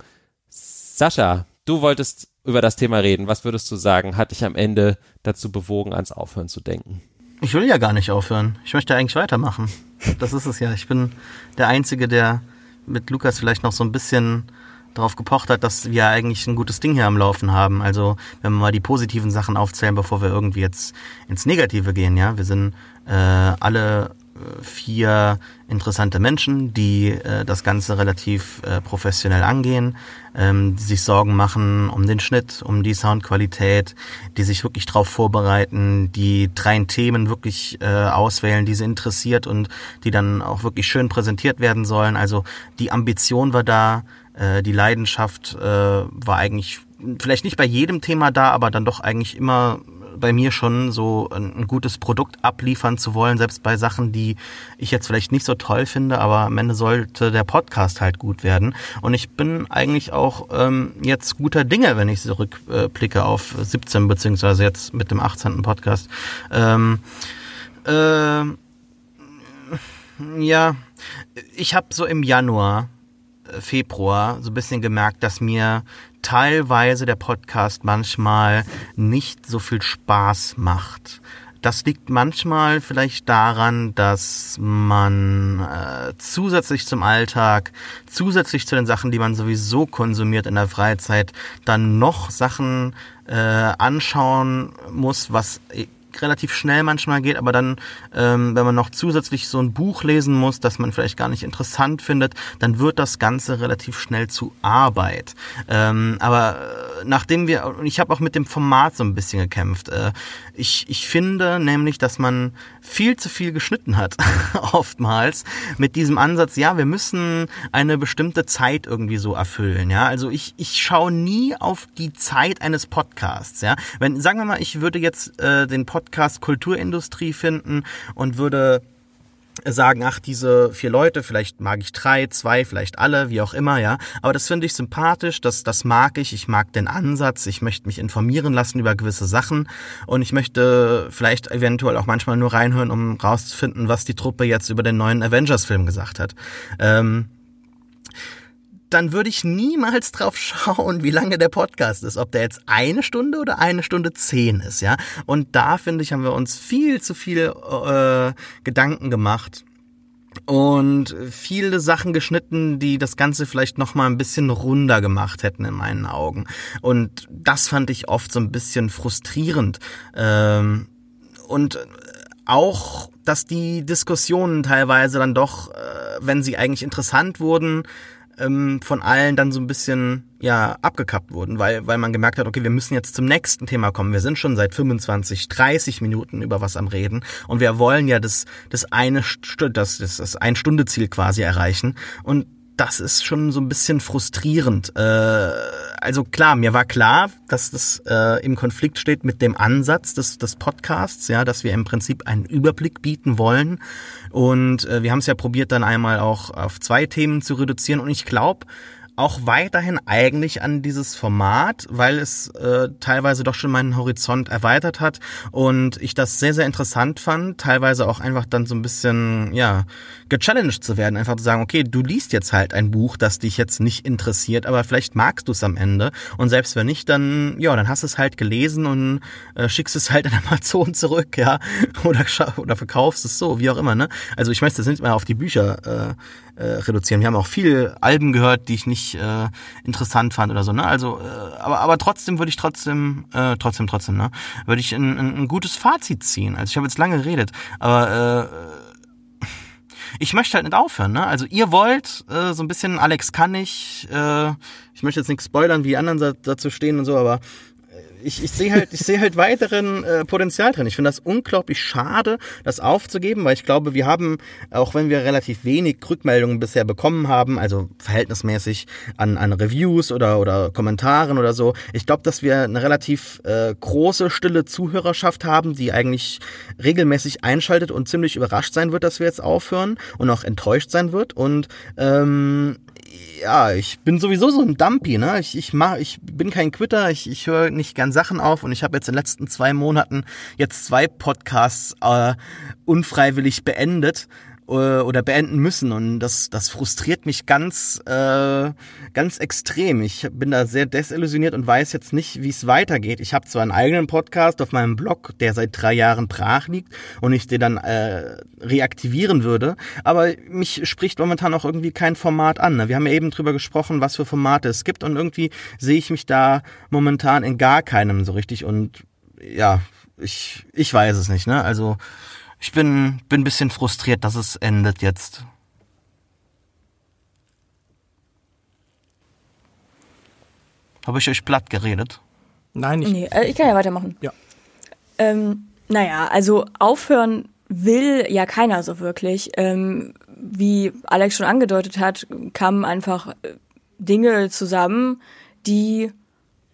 Sascha, du wolltest über das Thema reden. Was würdest du sagen, hat dich am Ende dazu bewogen, ans Aufhören zu denken? Ich will ja gar nicht aufhören. Ich möchte eigentlich weitermachen. Das ist es ja. Ich bin der Einzige, der mit Lukas vielleicht noch so ein bisschen darauf gepocht hat, dass wir eigentlich ein gutes Ding hier am Laufen haben. Also wenn wir mal die positiven Sachen aufzählen, bevor wir irgendwie jetzt ins Negative gehen, ja. Wir sind äh, alle vier interessante Menschen, die äh, das Ganze relativ äh, professionell angehen, ähm, die sich Sorgen machen um den Schnitt, um die Soundqualität, die sich wirklich darauf vorbereiten, die drei Themen wirklich äh, auswählen, die sie interessiert und die dann auch wirklich schön präsentiert werden sollen. Also die Ambition war da, äh, die Leidenschaft äh, war eigentlich vielleicht nicht bei jedem Thema da, aber dann doch eigentlich immer bei mir schon so ein, gutes Produkt abliefern zu wollen, selbst bei Sachen, die ich jetzt vielleicht nicht so toll finde, aber am Ende sollte der Podcast halt gut werden. Und ich bin eigentlich auch ähm, jetzt guter Dinge, wenn ich zurückblicke auf 17 beziehungsweise jetzt mit dem 18. Podcast. Ähm, äh, ja, ich habe so im Januar Februar so ein bisschen gemerkt, dass mir teilweise der Podcast manchmal nicht so viel Spaß macht. Das liegt manchmal vielleicht daran, dass man äh, zusätzlich zum Alltag, zusätzlich zu den Sachen, die man sowieso konsumiert in der Freizeit, dann noch Sachen äh, anschauen muss, was relativ schnell manchmal geht, aber dann, ähm, wenn man noch zusätzlich so ein Buch lesen muss, das man vielleicht gar nicht interessant findet, dann wird das Ganze relativ schnell zu Arbeit. Ähm, aber äh, nachdem wir, und ich habe auch mit dem Format so ein bisschen gekämpft. Äh, ich, ich finde nämlich, dass man viel zu viel geschnitten hat, oftmals, mit diesem Ansatz, ja, wir müssen eine bestimmte Zeit irgendwie so erfüllen, ja. Also ich, ich schaue nie auf die Zeit eines Podcasts, ja. Wenn, sagen wir mal, ich würde jetzt äh, den Podcast Kulturindustrie finden und würde sagen, ach, diese vier Leute, vielleicht mag ich drei, zwei, vielleicht alle, wie auch immer, ja. Aber das finde ich sympathisch, das, das mag ich, ich mag den Ansatz, ich möchte mich informieren lassen über gewisse Sachen und ich möchte vielleicht eventuell auch manchmal nur reinhören, um rauszufinden, was die Truppe jetzt über den neuen Avengers-Film gesagt hat. Ähm, dann würde ich niemals drauf schauen, wie lange der Podcast ist, ob der jetzt eine Stunde oder eine Stunde zehn ist, ja. Und da finde ich, haben wir uns viel zu viel äh, Gedanken gemacht und viele Sachen geschnitten, die das Ganze vielleicht noch mal ein bisschen runder gemacht hätten in meinen Augen. Und das fand ich oft so ein bisschen frustrierend. Ähm, und auch, dass die Diskussionen teilweise dann doch, äh, wenn sie eigentlich interessant wurden, ähm, von allen dann so ein bisschen ja abgekappt wurden, weil weil man gemerkt hat, okay, wir müssen jetzt zum nächsten Thema kommen. Wir sind schon seit 25, 30 Minuten über was am reden und wir wollen ja das das eine das das, das ein Stunde Ziel quasi erreichen und das ist schon so ein bisschen frustrierend. Äh, also klar, mir war klar, dass das äh, im Konflikt steht mit dem Ansatz des, des Podcasts, ja, dass wir im Prinzip einen Überblick bieten wollen. Und äh, wir haben es ja probiert, dann einmal auch auf zwei Themen zu reduzieren. Und ich glaube, auch weiterhin eigentlich an dieses Format, weil es äh, teilweise doch schon meinen Horizont erweitert hat und ich das sehr, sehr interessant fand, teilweise auch einfach dann so ein bisschen, ja, gechallenged zu werden, einfach zu sagen, okay, du liest jetzt halt ein Buch, das dich jetzt nicht interessiert, aber vielleicht magst du es am Ende und selbst wenn nicht, dann, ja, dann hast du es halt gelesen und äh, schickst es halt an Amazon zurück, ja, oder, oder verkaufst es so, wie auch immer, ne? Also ich möchte das nicht mehr auf die Bücher äh, äh, reduzieren. Wir haben auch viel Alben gehört, die ich nicht äh, interessant fand oder so. Ne? Also, äh, aber aber trotzdem würde ich trotzdem äh, trotzdem trotzdem ne würde ich ein, ein, ein gutes Fazit ziehen. Also ich habe jetzt lange geredet, aber äh, ich möchte halt nicht aufhören, ne? Also ihr wollt äh, so ein bisschen Alex kann ich, äh, ich möchte jetzt nicht spoilern, wie die anderen dazu stehen und so, aber ich, ich sehe halt, ich sehe halt weiteren äh, Potenzial drin. Ich finde das unglaublich schade, das aufzugeben, weil ich glaube, wir haben, auch wenn wir relativ wenig Rückmeldungen bisher bekommen haben, also verhältnismäßig an, an Reviews oder, oder Kommentaren oder so, ich glaube, dass wir eine relativ äh, große, stille Zuhörerschaft haben, die eigentlich regelmäßig einschaltet und ziemlich überrascht sein wird, dass wir jetzt aufhören und auch enttäuscht sein wird. Und ähm, ja, ich bin sowieso so ein Dumpy, ne? Ich, ich mach, ich bin kein Quitter, ich, ich höre nicht gern Sachen auf und ich habe jetzt in den letzten zwei Monaten jetzt zwei Podcasts äh, unfreiwillig beendet oder beenden müssen und das das frustriert mich ganz äh, ganz extrem. Ich bin da sehr desillusioniert und weiß jetzt nicht, wie es weitergeht. Ich habe zwar einen eigenen Podcast auf meinem Blog, der seit drei Jahren brach liegt und ich den dann äh, reaktivieren würde, aber mich spricht momentan auch irgendwie kein Format an. Ne? Wir haben ja eben drüber gesprochen, was für Formate es gibt und irgendwie sehe ich mich da momentan in gar keinem so richtig und ja, ich ich weiß es nicht, ne? Also ich bin, bin ein bisschen frustriert, dass es endet jetzt. Habe ich euch platt geredet? Nein, nicht. Nee, äh, ich kann ja weitermachen. Ja. Ähm, naja, also aufhören will ja keiner so wirklich. Ähm, wie Alex schon angedeutet hat, kamen einfach äh, Dinge zusammen, die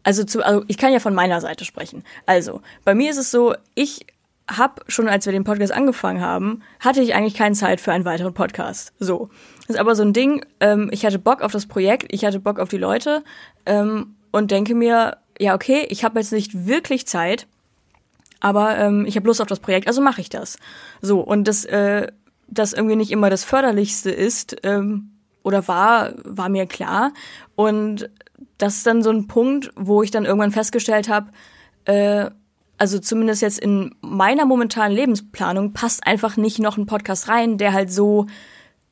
also zu, also ich kann ja von meiner Seite sprechen. Also, bei mir ist es so, ich hab schon, als wir den Podcast angefangen haben, hatte ich eigentlich keine Zeit für einen weiteren Podcast. So. Das ist aber so ein Ding, ähm, ich hatte Bock auf das Projekt, ich hatte Bock auf die Leute ähm, und denke mir, ja, okay, ich habe jetzt nicht wirklich Zeit, aber ähm, ich habe Lust auf das Projekt, also mache ich das. So, und das, äh, das irgendwie nicht immer das Förderlichste ist, ähm, oder war, war mir klar. Und das ist dann so ein Punkt, wo ich dann irgendwann festgestellt habe, äh, also zumindest jetzt in meiner momentanen Lebensplanung, passt einfach nicht noch ein Podcast rein, der halt so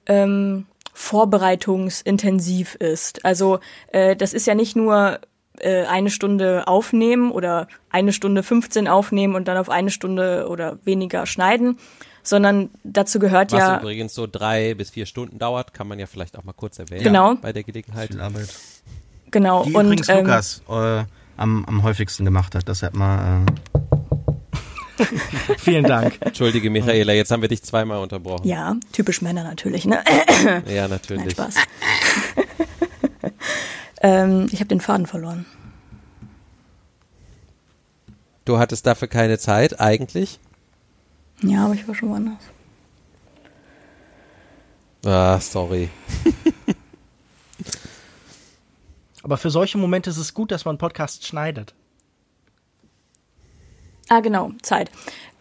ähm, vorbereitungsintensiv ist. Also äh, das ist ja nicht nur äh, eine Stunde aufnehmen oder eine Stunde 15 aufnehmen und dann auf eine Stunde oder weniger schneiden, sondern dazu gehört Was ja. Was übrigens so drei bis vier Stunden dauert, kann man ja vielleicht auch mal kurz erwähnen. Genau. Bei der Gelegenheit. Viel Arbeit. Genau. Die und übrigens ähm, Lukas äh, am, am häufigsten gemacht hat. Das hat mal. Äh Vielen Dank. Entschuldige, Michaela, jetzt haben wir dich zweimal unterbrochen. Ja, typisch Männer natürlich, ne? Ja, natürlich. Nein, Spaß. ähm, ich habe den Faden verloren. Du hattest dafür keine Zeit, eigentlich? Ja, aber ich war schon woanders. Ah, sorry. Aber für solche Momente ist es gut, dass man Podcasts schneidet. Ah, genau, Zeit.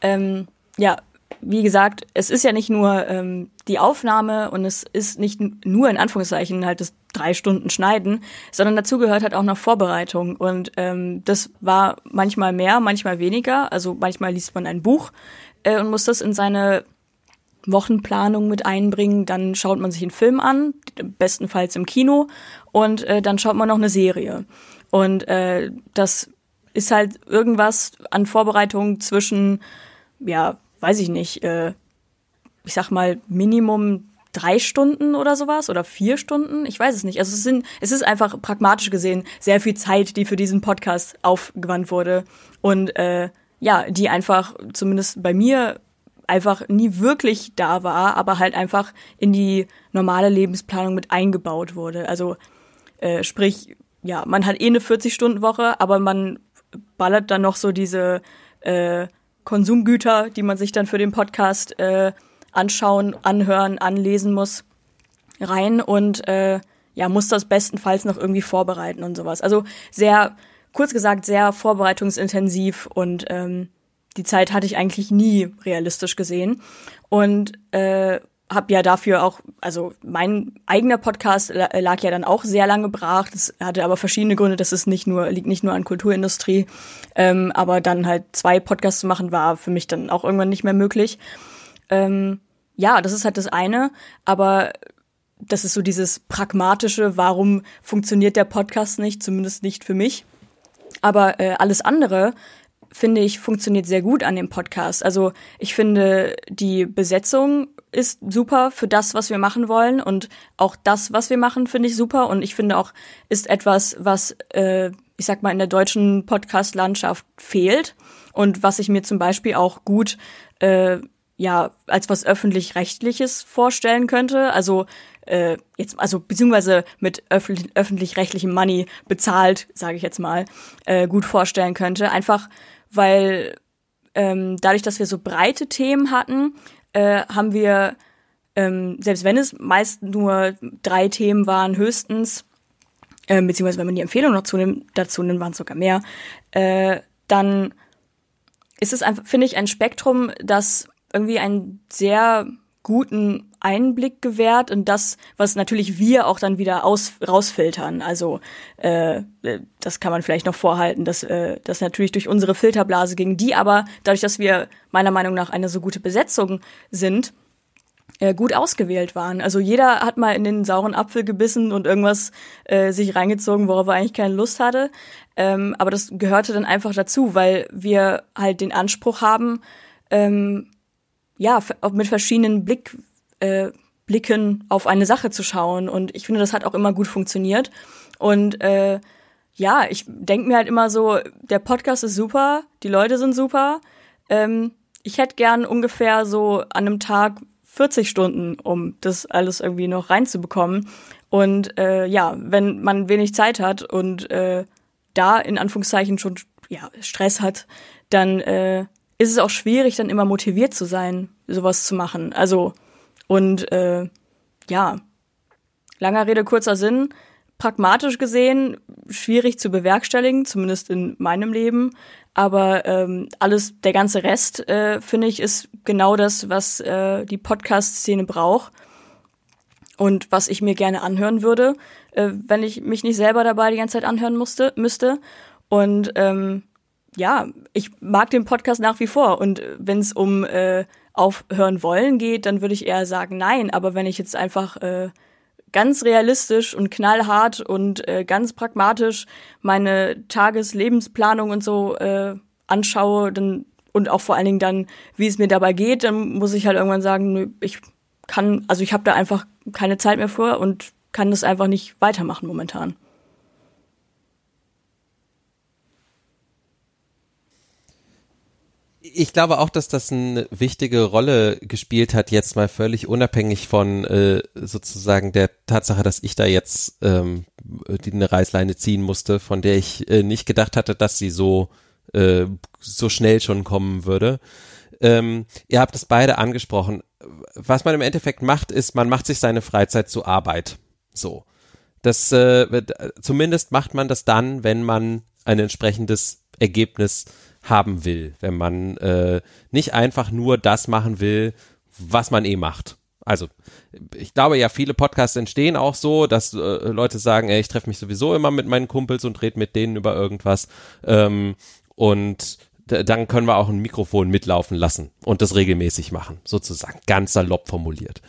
Ähm, ja, wie gesagt, es ist ja nicht nur ähm, die Aufnahme und es ist nicht nur in Anführungszeichen halt das drei Stunden Schneiden, sondern dazu gehört halt auch noch Vorbereitung. Und ähm, das war manchmal mehr, manchmal weniger. Also manchmal liest man ein Buch äh, und muss das in seine Wochenplanung mit einbringen. Dann schaut man sich einen Film an, bestenfalls im Kino, und äh, dann schaut man noch eine Serie. Und äh, das ist halt irgendwas an Vorbereitung zwischen, ja, weiß ich nicht, äh, ich sag mal, Minimum drei Stunden oder sowas oder vier Stunden. Ich weiß es nicht. Also es sind, es ist einfach pragmatisch gesehen sehr viel Zeit, die für diesen Podcast aufgewandt wurde und äh, ja, die einfach zumindest bei mir einfach nie wirklich da war, aber halt einfach in die normale Lebensplanung mit eingebaut wurde. Also äh, sprich, ja, man hat eh eine 40-Stunden-Woche, aber man ballert dann noch so diese äh, Konsumgüter, die man sich dann für den Podcast äh, anschauen, anhören, anlesen muss, rein und äh, ja, muss das bestenfalls noch irgendwie vorbereiten und sowas. Also sehr, kurz gesagt, sehr vorbereitungsintensiv und ähm, die Zeit hatte ich eigentlich nie realistisch gesehen. Und äh, habe ja dafür auch, also mein eigener Podcast lag ja dann auch sehr lange brach. Das hatte aber verschiedene Gründe. Das ist nicht nur, liegt nicht nur an Kulturindustrie. Ähm, aber dann halt zwei Podcasts zu machen, war für mich dann auch irgendwann nicht mehr möglich. Ähm, ja, das ist halt das eine. Aber das ist so dieses pragmatische, warum funktioniert der Podcast nicht, zumindest nicht für mich. Aber äh, alles andere finde ich, funktioniert sehr gut an dem Podcast. Also ich finde, die Besetzung ist super für das, was wir machen wollen und auch das, was wir machen, finde ich super und ich finde auch, ist etwas, was, äh, ich sag mal, in der deutschen Podcast-Landschaft fehlt und was ich mir zum Beispiel auch gut, äh, ja, als was öffentlich-rechtliches vorstellen könnte. Also äh, jetzt, also beziehungsweise mit öffentlich-rechtlichem Money bezahlt, sage ich jetzt mal, äh, gut vorstellen könnte. Einfach weil ähm, dadurch, dass wir so breite Themen hatten, äh, haben wir, ähm, selbst wenn es meist nur drei Themen waren, höchstens, äh, beziehungsweise wenn man die Empfehlung noch zunimmt, dazu nimmt, waren es sogar mehr, äh, dann ist es einfach, finde ich, ein Spektrum, das irgendwie einen sehr guten Einblick gewährt und das, was natürlich wir auch dann wieder aus, rausfiltern. Also äh, das kann man vielleicht noch vorhalten, dass äh, das natürlich durch unsere Filterblase ging, die aber dadurch, dass wir meiner Meinung nach eine so gute Besetzung sind, äh, gut ausgewählt waren. Also jeder hat mal in den sauren Apfel gebissen und irgendwas äh, sich reingezogen, worauf er eigentlich keine Lust hatte. Ähm, aber das gehörte dann einfach dazu, weil wir halt den Anspruch haben, ähm, ja, mit verschiedenen Blick, äh, Blicken auf eine Sache zu schauen. Und ich finde, das hat auch immer gut funktioniert. Und äh, ja, ich denke mir halt immer so, der Podcast ist super, die Leute sind super. Ähm, ich hätte gern ungefähr so an einem Tag 40 Stunden, um das alles irgendwie noch reinzubekommen. Und äh, ja, wenn man wenig Zeit hat und äh, da in Anführungszeichen schon ja, Stress hat, dann äh, ist es auch schwierig, dann immer motiviert zu sein, sowas zu machen. Also, und äh, ja, langer Rede, kurzer Sinn, pragmatisch gesehen schwierig zu bewerkstelligen, zumindest in meinem Leben. Aber ähm, alles, der ganze Rest, äh, finde ich, ist genau das, was äh, die Podcast-Szene braucht und was ich mir gerne anhören würde, äh, wenn ich mich nicht selber dabei die ganze Zeit anhören musste, müsste. Und ähm, ja, ich mag den Podcast nach wie vor. Und wenn es um äh, aufhören wollen geht, dann würde ich eher sagen nein. Aber wenn ich jetzt einfach äh, ganz realistisch und knallhart und äh, ganz pragmatisch meine Tageslebensplanung und so äh, anschaue, dann und auch vor allen Dingen dann, wie es mir dabei geht, dann muss ich halt irgendwann sagen, nö, ich kann, also ich habe da einfach keine Zeit mehr vor und kann das einfach nicht weitermachen momentan. Ich glaube auch, dass das eine wichtige Rolle gespielt hat, jetzt mal völlig unabhängig von äh, sozusagen der Tatsache, dass ich da jetzt ähm, die eine Reißleine ziehen musste, von der ich äh, nicht gedacht hatte, dass sie so äh, so schnell schon kommen würde. Ähm, ihr habt es beide angesprochen. was man im Endeffekt macht, ist, man macht sich seine Freizeit zu Arbeit. So. Das äh, zumindest macht man das dann, wenn man ein entsprechendes Ergebnis haben will, wenn man äh, nicht einfach nur das machen will, was man eh macht. Also, ich glaube ja, viele Podcasts entstehen auch so, dass äh, Leute sagen, ey, ich treffe mich sowieso immer mit meinen Kumpels und rede mit denen über irgendwas. Ähm, und dann können wir auch ein Mikrofon mitlaufen lassen und das regelmäßig machen, sozusagen, ganz salopp formuliert.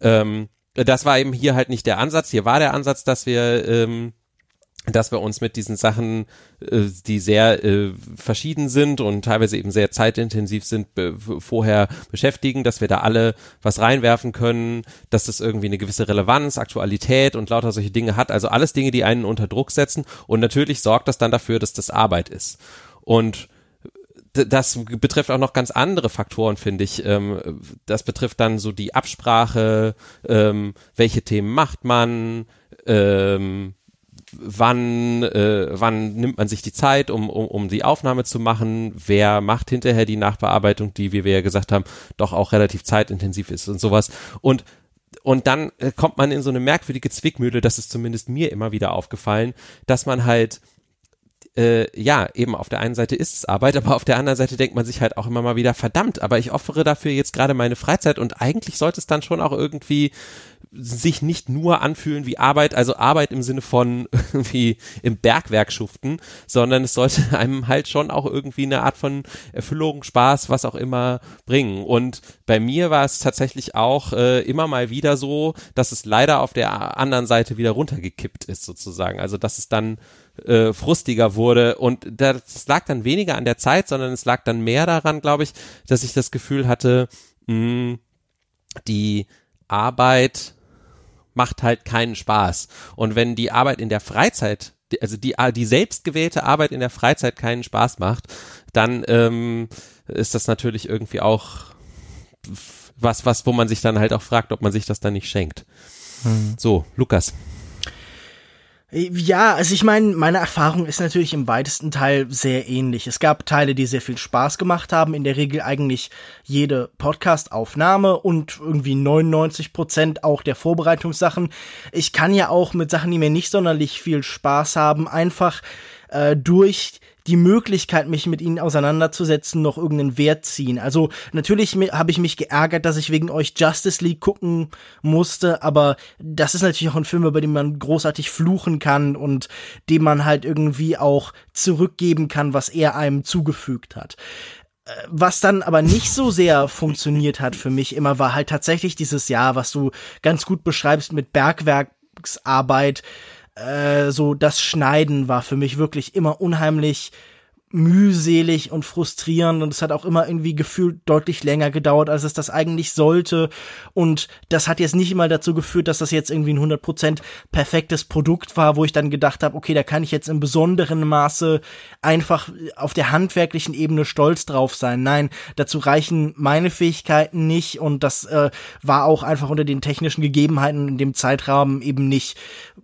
Ähm, das war eben hier halt nicht der Ansatz. Hier war der Ansatz, dass wir ähm, dass wir uns mit diesen Sachen, äh, die sehr äh, verschieden sind und teilweise eben sehr zeitintensiv sind, vorher beschäftigen, dass wir da alle was reinwerfen können, dass das irgendwie eine gewisse Relevanz, Aktualität und lauter solche Dinge hat. Also alles Dinge, die einen unter Druck setzen. Und natürlich sorgt das dann dafür, dass das Arbeit ist. Und das betrifft auch noch ganz andere Faktoren, finde ich. Ähm, das betrifft dann so die Absprache, ähm, welche Themen macht man, ähm, wann, äh, wann nimmt man sich die Zeit, um, um, um die Aufnahme zu machen, wer macht hinterher die Nachbearbeitung, die, wie wir ja gesagt haben, doch auch relativ zeitintensiv ist und sowas. Und und dann äh, kommt man in so eine merkwürdige Zwickmühle, das ist zumindest mir immer wieder aufgefallen, dass man halt äh, ja, eben auf der einen Seite ist es Arbeit, aber auf der anderen Seite denkt man sich halt auch immer mal wieder, verdammt, aber ich opfere dafür jetzt gerade meine Freizeit und eigentlich sollte es dann schon auch irgendwie sich nicht nur anfühlen wie Arbeit, also Arbeit im Sinne von irgendwie im Bergwerk schuften, sondern es sollte einem halt schon auch irgendwie eine Art von Erfüllung, Spaß, was auch immer bringen. Und bei mir war es tatsächlich auch äh, immer mal wieder so, dass es leider auf der anderen Seite wieder runtergekippt ist sozusagen. Also dass es dann äh, frustiger wurde und das lag dann weniger an der Zeit, sondern es lag dann mehr daran, glaube ich, dass ich das Gefühl hatte, mh, die Arbeit macht halt keinen Spaß. Und wenn die Arbeit in der Freizeit, also die, die selbstgewählte Arbeit in der Freizeit keinen Spaß macht, dann ähm, ist das natürlich irgendwie auch was, was, wo man sich dann halt auch fragt, ob man sich das dann nicht schenkt. Hm. So, Lukas. Ja, also ich meine, meine Erfahrung ist natürlich im weitesten Teil sehr ähnlich. Es gab Teile, die sehr viel Spaß gemacht haben, in der Regel eigentlich jede Podcast-Aufnahme und irgendwie 99 Prozent auch der Vorbereitungssachen. Ich kann ja auch mit Sachen, die mir nicht sonderlich viel Spaß haben, einfach äh, durch die Möglichkeit, mich mit ihnen auseinanderzusetzen, noch irgendeinen Wert ziehen. Also natürlich habe ich mich geärgert, dass ich wegen euch Justice League gucken musste, aber das ist natürlich auch ein Film, über den man großartig fluchen kann und dem man halt irgendwie auch zurückgeben kann, was er einem zugefügt hat äh, was dann aber nicht so sehr funktioniert hat für mich immer, war halt tatsächlich dieses Jahr, was du ganz gut beschreibst mit Bergwerksarbeit, äh, so das Schneiden war für mich wirklich immer unheimlich mühselig und frustrierend und es hat auch immer irgendwie gefühlt deutlich länger gedauert, als es das eigentlich sollte und das hat jetzt nicht mal dazu geführt, dass das jetzt irgendwie ein 100% perfektes Produkt war, wo ich dann gedacht habe, okay, da kann ich jetzt im besonderen Maße einfach auf der handwerklichen Ebene stolz drauf sein. Nein, dazu reichen meine Fähigkeiten nicht und das äh, war auch einfach unter den technischen Gegebenheiten in dem Zeitrahmen eben nicht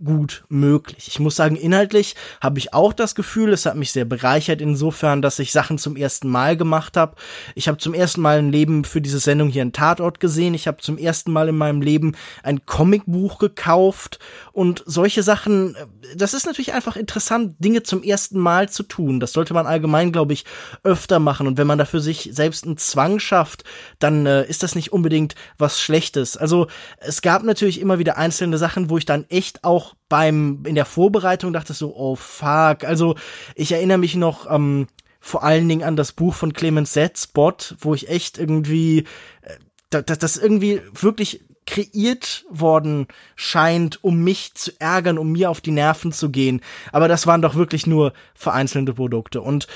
gut möglich. Ich muss sagen, inhaltlich habe ich auch das Gefühl, es hat mich sehr bereichert in insofern, dass ich Sachen zum ersten Mal gemacht habe. Ich habe zum ersten Mal ein Leben für diese Sendung hier einen Tatort gesehen. Ich habe zum ersten Mal in meinem Leben ein Comicbuch gekauft und solche Sachen. Äh, das ist natürlich einfach interessant, Dinge zum ersten Mal zu tun. Das sollte man allgemein, glaube ich, öfter machen. Und wenn man dafür sich selbst einen Zwang schafft, dann äh, ist das nicht unbedingt was Schlechtes. Also es gab natürlich immer wieder einzelne Sachen, wo ich dann echt auch beim in der Vorbereitung dachte so, oh fuck. Also ich erinnere mich noch ähm, vor allen Dingen an das Buch von Clemens Spot, wo ich echt irgendwie äh, das, das irgendwie wirklich kreiert worden scheint, um mich zu ärgern, um mir auf die Nerven zu gehen. Aber das waren doch wirklich nur vereinzelte Produkte. Und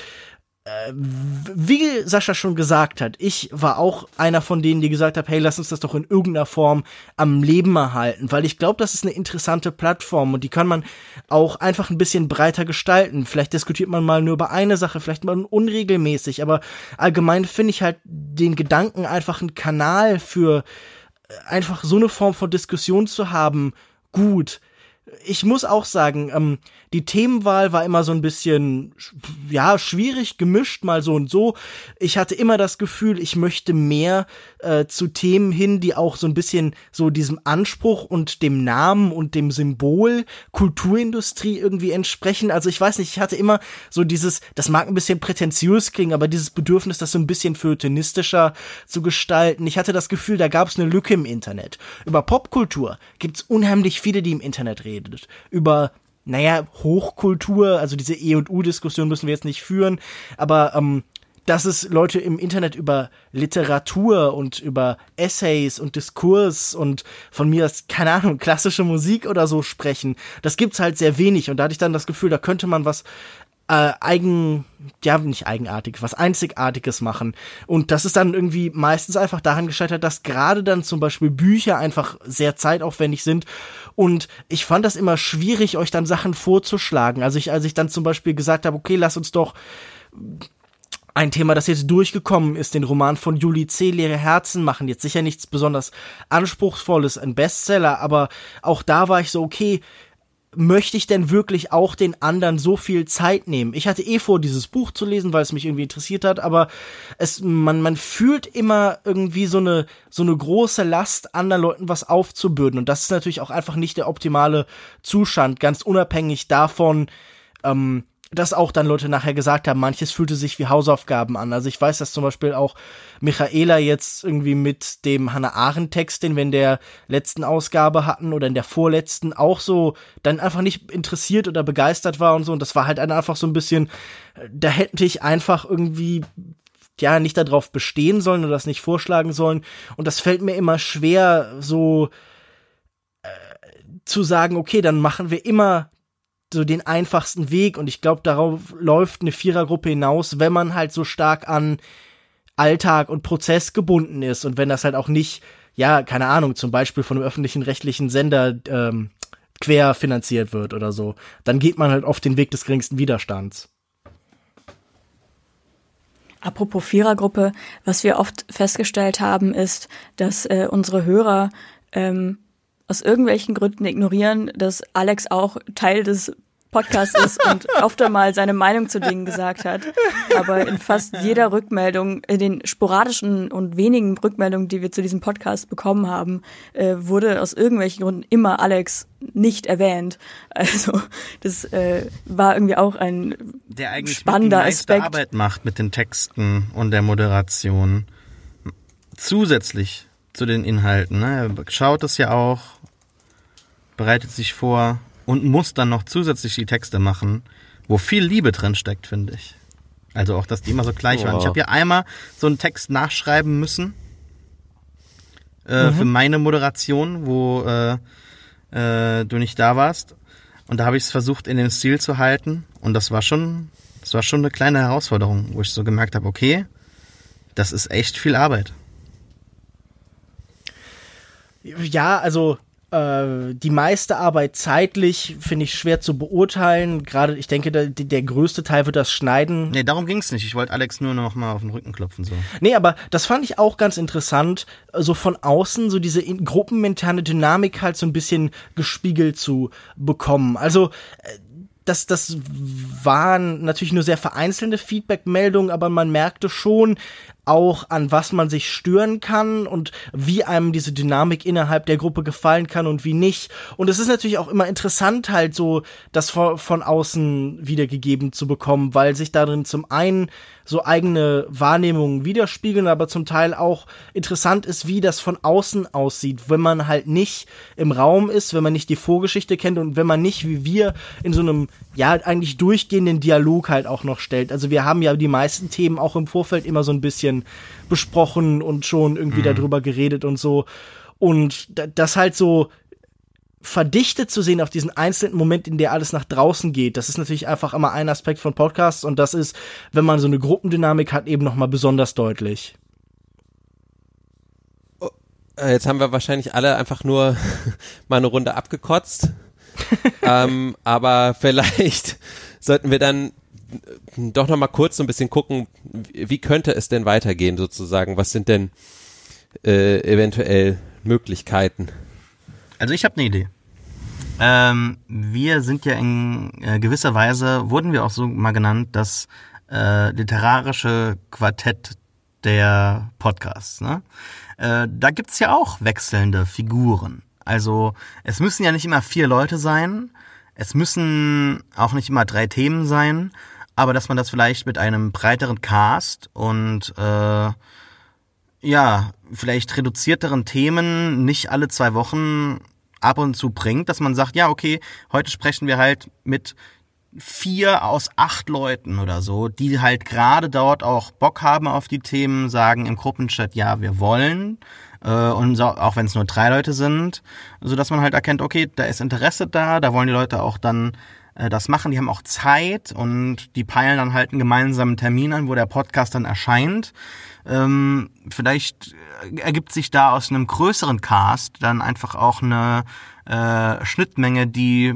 wie Sascha schon gesagt hat, ich war auch einer von denen, die gesagt haben, hey, lass uns das doch in irgendeiner Form am Leben erhalten, weil ich glaube, das ist eine interessante Plattform und die kann man auch einfach ein bisschen breiter gestalten. Vielleicht diskutiert man mal nur über eine Sache, vielleicht mal unregelmäßig, aber allgemein finde ich halt den Gedanken, einfach einen Kanal für äh, einfach so eine Form von Diskussion zu haben, gut ich muss auch sagen, ähm, die Themenwahl war immer so ein bisschen, ja, schwierig, gemischt, mal so und so. Ich hatte immer das Gefühl, ich möchte mehr äh, zu Themen hin, die auch so ein bisschen so diesem Anspruch und dem Namen und dem Symbol Kulturindustrie irgendwie entsprechen. Also ich weiß nicht, ich hatte immer so dieses, das mag ein bisschen prätentiös klingen, aber dieses Bedürfnis, das so ein bisschen feuilletonistischer zu gestalten. Ich hatte das Gefühl, da gab es eine Lücke im Internet. Über Popkultur gibt's unheimlich viele, die im Internet redet. Über naja, Hochkultur, also diese E und U-Diskussion müssen wir jetzt nicht führen, aber ähm, dass es Leute im Internet über Literatur und über Essays und Diskurs und von mir aus, keine Ahnung, klassische Musik oder so sprechen, das gibt's halt sehr wenig und da hatte ich dann das Gefühl, da könnte man was äh, eigen, ja, nicht eigenartig, was Einzigartiges machen. Und das ist dann irgendwie meistens einfach daran gescheitert, dass gerade dann zum Beispiel Bücher einfach sehr zeitaufwendig sind. Und ich fand das immer schwierig, euch dann Sachen vorzuschlagen. Also ich, als ich dann zum Beispiel gesagt habe, okay, lass uns doch ein Thema, das jetzt durchgekommen ist, den Roman von Julie C. Leere Herzen machen. Jetzt sicher nichts besonders anspruchsvolles, ein Bestseller, aber auch da war ich so, okay, möchte ich denn wirklich auch den anderen so viel Zeit nehmen? Ich hatte eh vor, dieses Buch zu lesen, weil es mich irgendwie interessiert hat, aber es, man, man fühlt immer irgendwie so eine, so eine große Last, anderen Leuten was aufzubürden. Und das ist natürlich auch einfach nicht der optimale Zustand, ganz unabhängig davon, ähm, dass auch dann Leute nachher gesagt haben, manches fühlte sich wie Hausaufgaben an. Also ich weiß, dass zum Beispiel auch Michaela jetzt irgendwie mit dem Hannah Arendt Text, den wir in der letzten Ausgabe hatten oder in der vorletzten auch so dann einfach nicht interessiert oder begeistert war und so. Und das war halt einfach so ein bisschen, da hätte ich einfach irgendwie ja nicht darauf bestehen sollen oder das nicht vorschlagen sollen. Und das fällt mir immer schwer, so äh, zu sagen, okay, dann machen wir immer so den einfachsten Weg und ich glaube, darauf läuft eine Vierergruppe hinaus, wenn man halt so stark an Alltag und Prozess gebunden ist und wenn das halt auch nicht, ja, keine Ahnung, zum Beispiel von einem öffentlichen rechtlichen Sender ähm, quer finanziert wird oder so, dann geht man halt oft den Weg des geringsten Widerstands. Apropos Vierergruppe, was wir oft festgestellt haben, ist, dass äh, unsere Hörer ähm, aus irgendwelchen Gründen ignorieren, dass Alex auch Teil des Podcasts ist und oft einmal seine Meinung zu Dingen gesagt hat. Aber in fast jeder Rückmeldung, in den sporadischen und wenigen Rückmeldungen, die wir zu diesem Podcast bekommen haben, äh, wurde aus irgendwelchen Gründen immer Alex nicht erwähnt. Also das äh, war irgendwie auch ein der eigentlich spannender die Aspekt. Arbeit macht mit den Texten und der Moderation zusätzlich zu den Inhalten. Ne? Er schaut es ja auch, bereitet sich vor und muss dann noch zusätzlich die Texte machen, wo viel Liebe drin steckt, finde ich. Also auch, dass die immer so gleich waren. Ich habe ja einmal so einen Text nachschreiben müssen äh, mhm. für meine Moderation, wo äh, äh, du nicht da warst. Und da habe ich es versucht, in dem Stil zu halten. Und das war schon, das war schon eine kleine Herausforderung, wo ich so gemerkt habe, okay, das ist echt viel Arbeit. Ja, also äh, die meiste Arbeit zeitlich finde ich schwer zu beurteilen. Gerade, ich denke, der, der größte Teil wird das Schneiden. Nee, darum ging's nicht. Ich wollte Alex nur noch mal auf den Rücken klopfen. so. Nee, aber das fand ich auch ganz interessant, so von außen so diese gruppenmentale Dynamik halt so ein bisschen gespiegelt zu bekommen. Also äh, das, das waren natürlich nur sehr vereinzelte Feedback-Meldungen, aber man merkte schon, auch an was man sich stören kann und wie einem diese Dynamik innerhalb der Gruppe gefallen kann und wie nicht. Und es ist natürlich auch immer interessant, halt so das von, von außen wiedergegeben zu bekommen, weil sich darin zum einen so eigene Wahrnehmungen widerspiegeln, aber zum Teil auch interessant ist, wie das von außen aussieht, wenn man halt nicht im Raum ist, wenn man nicht die Vorgeschichte kennt und wenn man nicht wie wir in so einem ja eigentlich durchgehenden Dialog halt auch noch stellt. Also wir haben ja die meisten Themen auch im Vorfeld immer so ein bisschen besprochen und schon irgendwie mhm. darüber geredet und so. Und das halt so verdichtet zu sehen auf diesen einzelnen Moment, in der alles nach draußen geht. Das ist natürlich einfach immer ein Aspekt von Podcasts und das ist, wenn man so eine Gruppendynamik hat, eben nochmal besonders deutlich. Oh, äh, jetzt haben wir wahrscheinlich alle einfach nur mal eine Runde abgekotzt. ähm, aber vielleicht sollten wir dann doch noch mal kurz so ein bisschen gucken, wie könnte es denn weitergehen sozusagen? Was sind denn äh, eventuell Möglichkeiten? Also ich habe eine Idee. Ähm, wir sind ja in äh, gewisser Weise, wurden wir auch so mal genannt, das äh, literarische Quartett der Podcasts. Ne? Äh, da gibt's ja auch wechselnde Figuren. Also es müssen ja nicht immer vier Leute sein, es müssen auch nicht immer drei Themen sein, aber dass man das vielleicht mit einem breiteren Cast und äh, ja, vielleicht reduzierteren Themen nicht alle zwei Wochen ab und zu bringt, dass man sagt, ja, okay, heute sprechen wir halt mit vier aus acht Leuten oder so, die halt gerade dort auch Bock haben auf die Themen, sagen im Gruppenchat, ja, wir wollen. Äh, und so, auch wenn es nur drei Leute sind, so dass man halt erkennt, okay, da ist Interesse da, da wollen die Leute auch dann äh, das machen, die haben auch Zeit und die peilen dann halt einen gemeinsamen Termin an, wo der Podcast dann erscheint. Ähm, vielleicht ergibt sich da aus einem größeren Cast dann einfach auch eine äh, Schnittmenge, die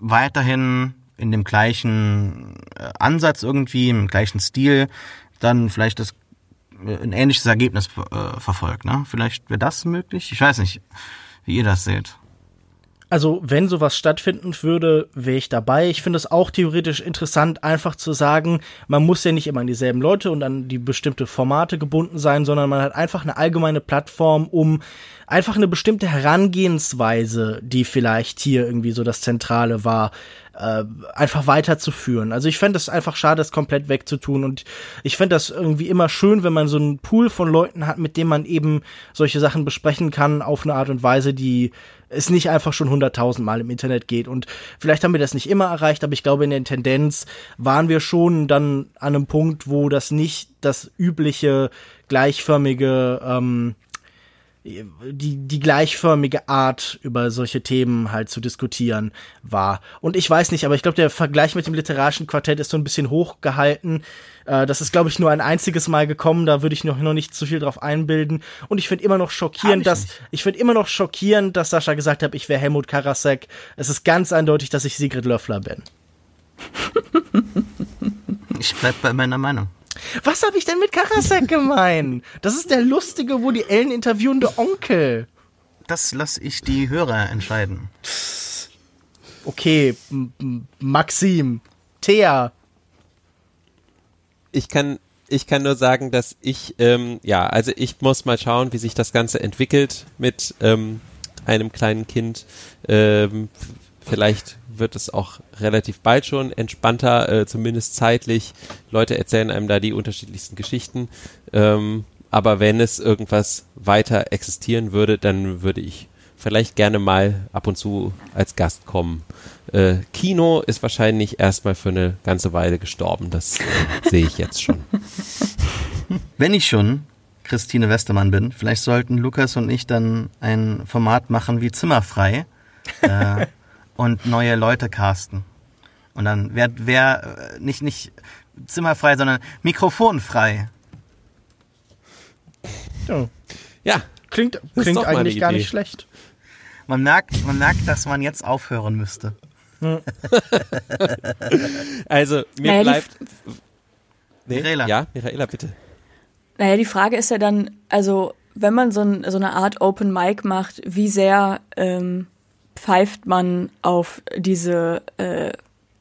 weiterhin in dem gleichen äh, Ansatz irgendwie, im gleichen Stil, dann vielleicht das äh, ein ähnliches Ergebnis äh, verfolgt. Ne? Vielleicht wäre das möglich. Ich weiß nicht, wie ihr das seht. Also, wenn sowas stattfinden würde, wäre ich dabei. Ich finde es auch theoretisch interessant, einfach zu sagen, man muss ja nicht immer an dieselben Leute und an die bestimmte Formate gebunden sein, sondern man hat einfach eine allgemeine Plattform, um einfach eine bestimmte Herangehensweise, die vielleicht hier irgendwie so das Zentrale war, äh, einfach weiterzuführen. Also ich fände es einfach schade, das komplett wegzutun. Und ich fände das irgendwie immer schön, wenn man so einen Pool von Leuten hat, mit dem man eben solche Sachen besprechen kann, auf eine Art und Weise, die es nicht einfach schon hunderttausend Mal im Internet geht. Und vielleicht haben wir das nicht immer erreicht, aber ich glaube, in der Tendenz waren wir schon dann an einem Punkt, wo das nicht das übliche, gleichförmige ähm, die, die gleichförmige Art über solche Themen halt zu diskutieren war. Und ich weiß nicht, aber ich glaube, der Vergleich mit dem literarischen Quartett ist so ein bisschen hochgehalten. Äh, das ist, glaube ich, nur ein einziges Mal gekommen, da würde ich noch, noch nicht zu viel drauf einbilden. Und ich finde immer noch schockierend, ich dass, nicht. ich finde immer noch schockierend, dass Sascha gesagt hat, ich wäre Helmut Karasek. Es ist ganz eindeutig, dass ich Sigrid Löffler bin. ich bleib bei meiner Meinung. Was habe ich denn mit Karasek gemeint? Das ist der lustige, wo die Ellen interviewende Onkel. Das lasse ich die Hörer entscheiden. Okay, Maxim, Thea. Ich kann, ich kann nur sagen, dass ich, ähm, ja, also ich muss mal schauen, wie sich das Ganze entwickelt mit ähm, einem kleinen Kind. Ähm, vielleicht wird es auch relativ bald schon entspannter, äh, zumindest zeitlich. Leute erzählen einem da die unterschiedlichsten Geschichten. Ähm, aber wenn es irgendwas weiter existieren würde, dann würde ich vielleicht gerne mal ab und zu als Gast kommen. Äh, Kino ist wahrscheinlich erstmal für eine ganze Weile gestorben. Das äh, sehe ich jetzt schon. Wenn ich schon Christine Westermann bin, vielleicht sollten Lukas und ich dann ein Format machen wie Zimmerfrei. Äh, und neue Leute casten. Und dann wäre wär äh, nicht, nicht zimmerfrei, sondern mikrofonfrei. Ja. ja. Klingt, klingt eigentlich gar nicht schlecht. Man merkt, man merkt, dass man jetzt aufhören müsste. also, mir naja, bleibt. Nee, Mirela. Ja, Michaela, bitte. Naja, die Frage ist ja dann, also, wenn man so, ein, so eine Art Open Mic macht, wie sehr ähm, pfeift man auf diese äh,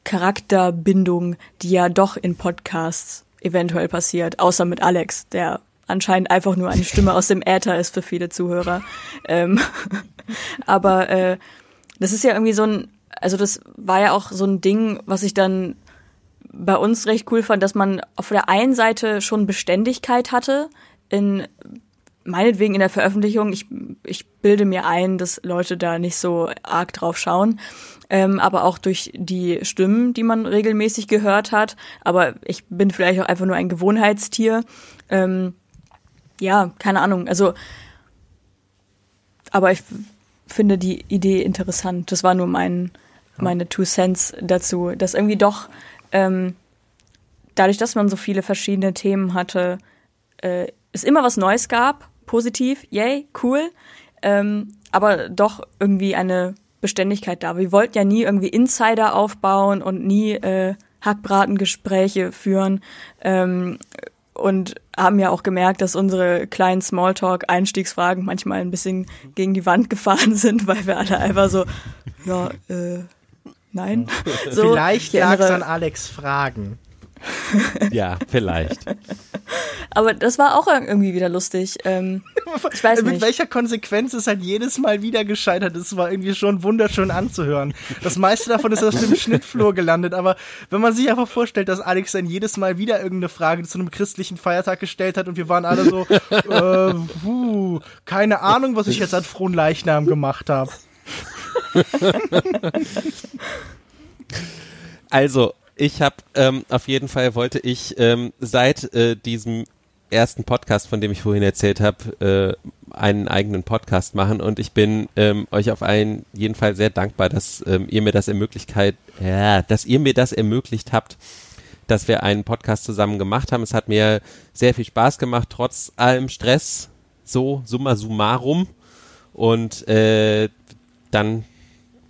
Charakterbindung, die ja doch in Podcasts eventuell passiert, außer mit Alex, der anscheinend einfach nur eine Stimme aus dem Äther ist für viele Zuhörer. Ähm, aber äh, das ist ja irgendwie so ein, also das war ja auch so ein Ding, was ich dann bei uns recht cool fand, dass man auf der einen Seite schon Beständigkeit hatte in meinetwegen in der Veröffentlichung, ich, ich bilde mir ein, dass Leute da nicht so arg drauf schauen, ähm, aber auch durch die Stimmen, die man regelmäßig gehört hat. Aber ich bin vielleicht auch einfach nur ein Gewohnheitstier. Ähm, ja, keine Ahnung. Also, aber ich finde die Idee interessant. Das war nur mein, meine Two Cents dazu, dass irgendwie doch ähm, dadurch, dass man so viele verschiedene Themen hatte, äh, es immer was Neues gab positiv, yay, cool, ähm, aber doch irgendwie eine Beständigkeit da. Wir wollten ja nie irgendwie Insider aufbauen und nie äh, Hackbratengespräche führen. Ähm, und haben ja auch gemerkt, dass unsere kleinen Smalltalk-Einstiegsfragen manchmal ein bisschen gegen die Wand gefahren sind, weil wir alle einfach so, ja, äh, nein. So, Vielleicht lag es an Alex Fragen. Ja, vielleicht. Aber das war auch irgendwie wieder lustig. Ähm, ich weiß Mit nicht. welcher Konsequenz es halt jedes Mal wieder gescheitert ist, war irgendwie schon wunderschön anzuhören. Das meiste davon ist aus dem Schnittflur gelandet, aber wenn man sich einfach vorstellt, dass Alex dann jedes Mal wieder irgendeine Frage zu einem christlichen Feiertag gestellt hat und wir waren alle so, äh, puh, keine Ahnung, was ich jetzt an frohen Leichnam gemacht habe. Also, ich habe ähm, auf jeden Fall wollte ich ähm, seit äh, diesem ersten Podcast, von dem ich vorhin erzählt habe, äh, einen eigenen Podcast machen und ich bin ähm, euch auf einen jeden Fall sehr dankbar, dass ähm, ihr mir das ermöglicht, ja, dass ihr mir das ermöglicht habt, dass wir einen Podcast zusammen gemacht haben. Es hat mir sehr viel Spaß gemacht, trotz allem Stress, so summa summarum und äh, dann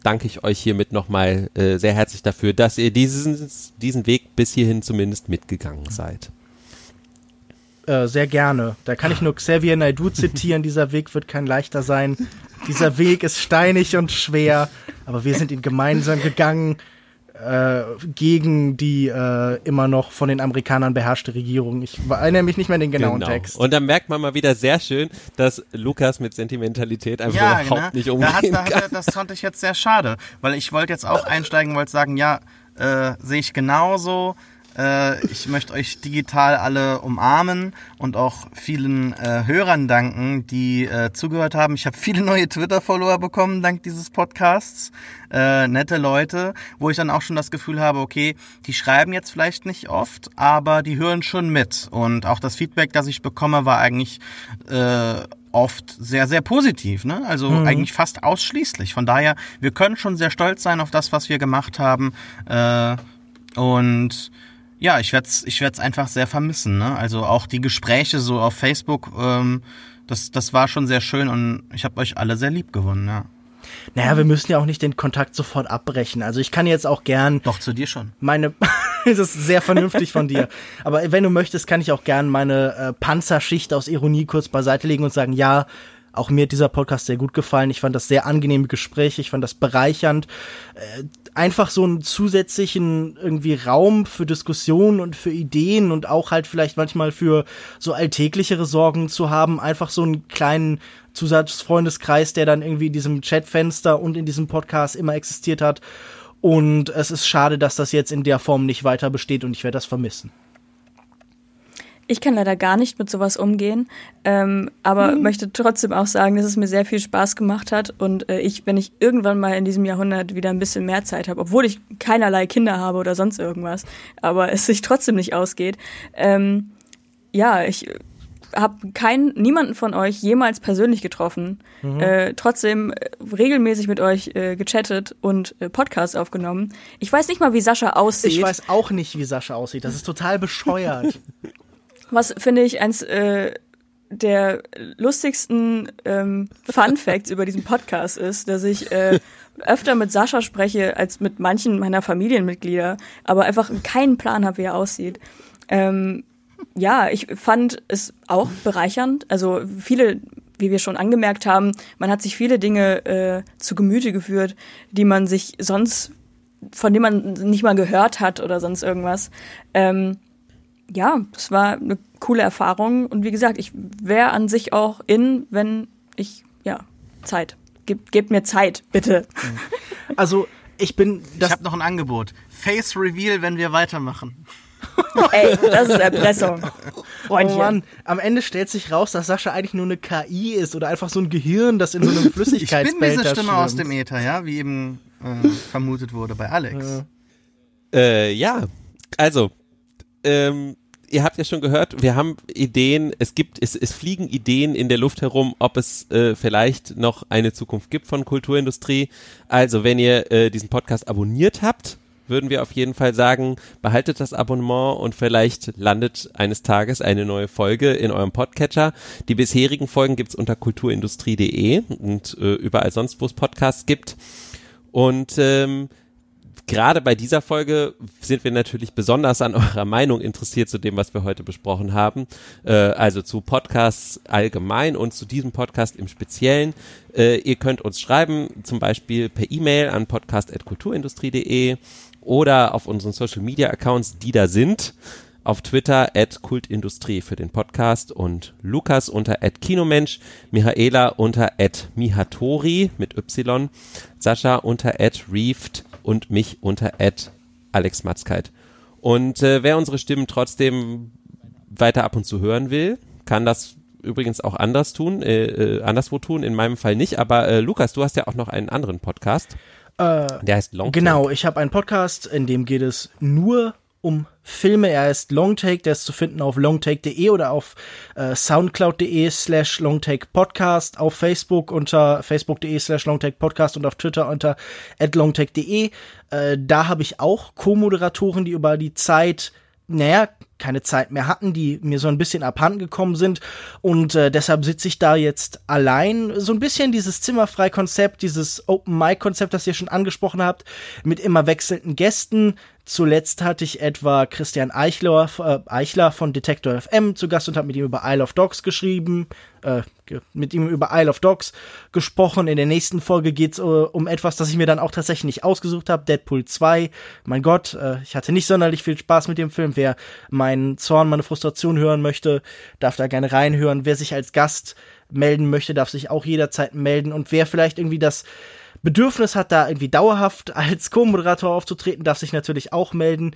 danke ich euch hiermit nochmal äh, sehr herzlich dafür, dass ihr diesen, diesen Weg bis hierhin zumindest mitgegangen seid. Äh, sehr gerne. Da kann ich nur Xavier Naidoo zitieren. Dieser Weg wird kein leichter sein. Dieser Weg ist steinig und schwer, aber wir sind ihn gemeinsam gegangen äh, gegen die äh, immer noch von den Amerikanern beherrschte Regierung. Ich erinnere mich nicht mehr an den genauen genau. Text. Und dann merkt man mal wieder sehr schön, dass Lukas mit Sentimentalität einfach ja, überhaupt genau. nicht umgehen da hat, da kann. Hat, das fand ich jetzt sehr schade, weil ich wollte jetzt auch einsteigen, wollte sagen, ja, äh, sehe ich genauso. Äh, ich möchte euch digital alle umarmen und auch vielen äh, Hörern danken, die äh, zugehört haben. Ich habe viele neue Twitter-Follower bekommen dank dieses Podcasts. Äh, nette Leute, wo ich dann auch schon das Gefühl habe, okay, die schreiben jetzt vielleicht nicht oft, aber die hören schon mit. Und auch das Feedback, das ich bekomme, war eigentlich äh, oft sehr, sehr positiv. Ne? Also mhm. eigentlich fast ausschließlich. Von daher, wir können schon sehr stolz sein auf das, was wir gemacht haben. Äh, und ja, ich werde es ich werd's einfach sehr vermissen. Ne? Also auch die Gespräche so auf Facebook, ähm, das, das war schon sehr schön und ich habe euch alle sehr lieb gewonnen, ja. Naja, wir müssen ja auch nicht den Kontakt sofort abbrechen. Also ich kann jetzt auch gern. Doch, zu dir schon. Meine. das ist sehr vernünftig von dir. Aber wenn du möchtest, kann ich auch gern meine äh, Panzerschicht aus Ironie kurz beiseite legen und sagen, ja, auch mir hat dieser Podcast sehr gut gefallen. Ich fand das sehr angenehme Gespräche. Ich fand das bereichernd. Äh, einfach so einen zusätzlichen irgendwie Raum für Diskussionen und für Ideen und auch halt vielleicht manchmal für so alltäglichere Sorgen zu haben. Einfach so einen kleinen Zusatzfreundeskreis, der dann irgendwie in diesem Chatfenster und in diesem Podcast immer existiert hat. Und es ist schade, dass das jetzt in der Form nicht weiter besteht und ich werde das vermissen. Ich kann leider gar nicht mit sowas umgehen, ähm, aber mhm. möchte trotzdem auch sagen, dass es mir sehr viel Spaß gemacht hat und äh, ich, wenn ich irgendwann mal in diesem Jahrhundert wieder ein bisschen mehr Zeit habe, obwohl ich keinerlei Kinder habe oder sonst irgendwas, aber es sich trotzdem nicht ausgeht, ähm, ja, ich habe keinen, niemanden von euch jemals persönlich getroffen, mhm. äh, trotzdem äh, regelmäßig mit euch äh, gechattet und äh, Podcasts aufgenommen. Ich weiß nicht mal, wie Sascha aussieht. Ich weiß auch nicht, wie Sascha aussieht. Das ist total bescheuert. Was finde ich eins äh, der lustigsten ähm, Fun Facts über diesen Podcast ist, dass ich äh, öfter mit Sascha spreche als mit manchen meiner Familienmitglieder, aber einfach keinen Plan habe, wie er aussieht. Ähm, ja, ich fand es auch bereichernd. Also viele, wie wir schon angemerkt haben, man hat sich viele Dinge äh, zu Gemüte geführt, die man sich sonst, von denen man nicht mal gehört hat oder sonst irgendwas. Ähm, ja, das war eine coole Erfahrung. Und wie gesagt, ich wäre an sich auch in, wenn ich, ja, Zeit. Gebt, gebt mir Zeit, bitte. Also, ich bin. Das ich habe noch ein Angebot. Face Reveal, wenn wir weitermachen. Ey, das ist Erpressung. Freundchen. Oh Mann, am Ende stellt sich raus, dass Sascha eigentlich nur eine KI ist oder einfach so ein Gehirn, das in so einem Flüssigkeitsbehälter Ich bin diese Stimme aus dem Äther, ja, wie eben äh, vermutet wurde bei Alex. Äh, ja. also ähm, ihr habt ja schon gehört, wir haben Ideen, es gibt, es, es fliegen Ideen in der Luft herum, ob es äh, vielleicht noch eine Zukunft gibt von Kulturindustrie. Also wenn ihr äh, diesen Podcast abonniert habt, würden wir auf jeden Fall sagen, behaltet das Abonnement und vielleicht landet eines Tages eine neue Folge in eurem Podcatcher. Die bisherigen Folgen gibt's unter kulturindustrie.de und äh, überall sonst, wo es Podcasts gibt. Und ähm, gerade bei dieser Folge sind wir natürlich besonders an eurer Meinung interessiert zu dem, was wir heute besprochen haben. Äh, also zu Podcasts allgemein und zu diesem Podcast im Speziellen. Äh, ihr könnt uns schreiben, zum Beispiel per E-Mail an podcast.kulturindustrie.de oder auf unseren Social Media Accounts, die da sind auf Twitter at Kultindustrie für den Podcast und Lukas unter at Kinomensch, Michaela unter at Mihatori mit Y, Sascha unter at Reefed und mich unter at Alex Matzkeit. Und äh, wer unsere Stimmen trotzdem weiter ab und zu hören will, kann das übrigens auch anders tun, äh, äh, anderswo tun, in meinem Fall nicht. Aber äh, Lukas, du hast ja auch noch einen anderen Podcast. Äh, der heißt Long Genau, ich habe einen Podcast, in dem geht es nur um Filme. Er ist Longtake, der ist zu finden auf longtake.de oder auf äh, soundcloud.de slash longtakepodcast, auf Facebook unter facebook.de slash longtakepodcast und auf Twitter unter longtake.de. Äh, da habe ich auch Co-Moderatoren, die über die Zeit naja, keine Zeit mehr hatten, die mir so ein bisschen abhanden gekommen sind. Und äh, deshalb sitze ich da jetzt allein. So ein bisschen dieses Zimmerfrei-Konzept, dieses Open-Mic-Konzept, das ihr schon angesprochen habt, mit immer wechselnden Gästen. Zuletzt hatte ich etwa Christian Eichler, äh, Eichler von Detector FM zu Gast und habe mit ihm über Isle of Dogs geschrieben, äh, mit ihm über Isle of Dogs gesprochen. In der nächsten Folge geht's äh, um etwas, das ich mir dann auch tatsächlich nicht ausgesucht habe, Deadpool 2. Mein Gott, äh, ich hatte nicht sonderlich viel Spaß mit dem Film. Wer meinen Zorn, meine Frustration hören möchte, darf da gerne reinhören. Wer sich als Gast melden möchte, darf sich auch jederzeit melden. Und wer vielleicht irgendwie das Bedürfnis hat, da irgendwie dauerhaft als Co-Moderator aufzutreten, darf sich natürlich auch melden.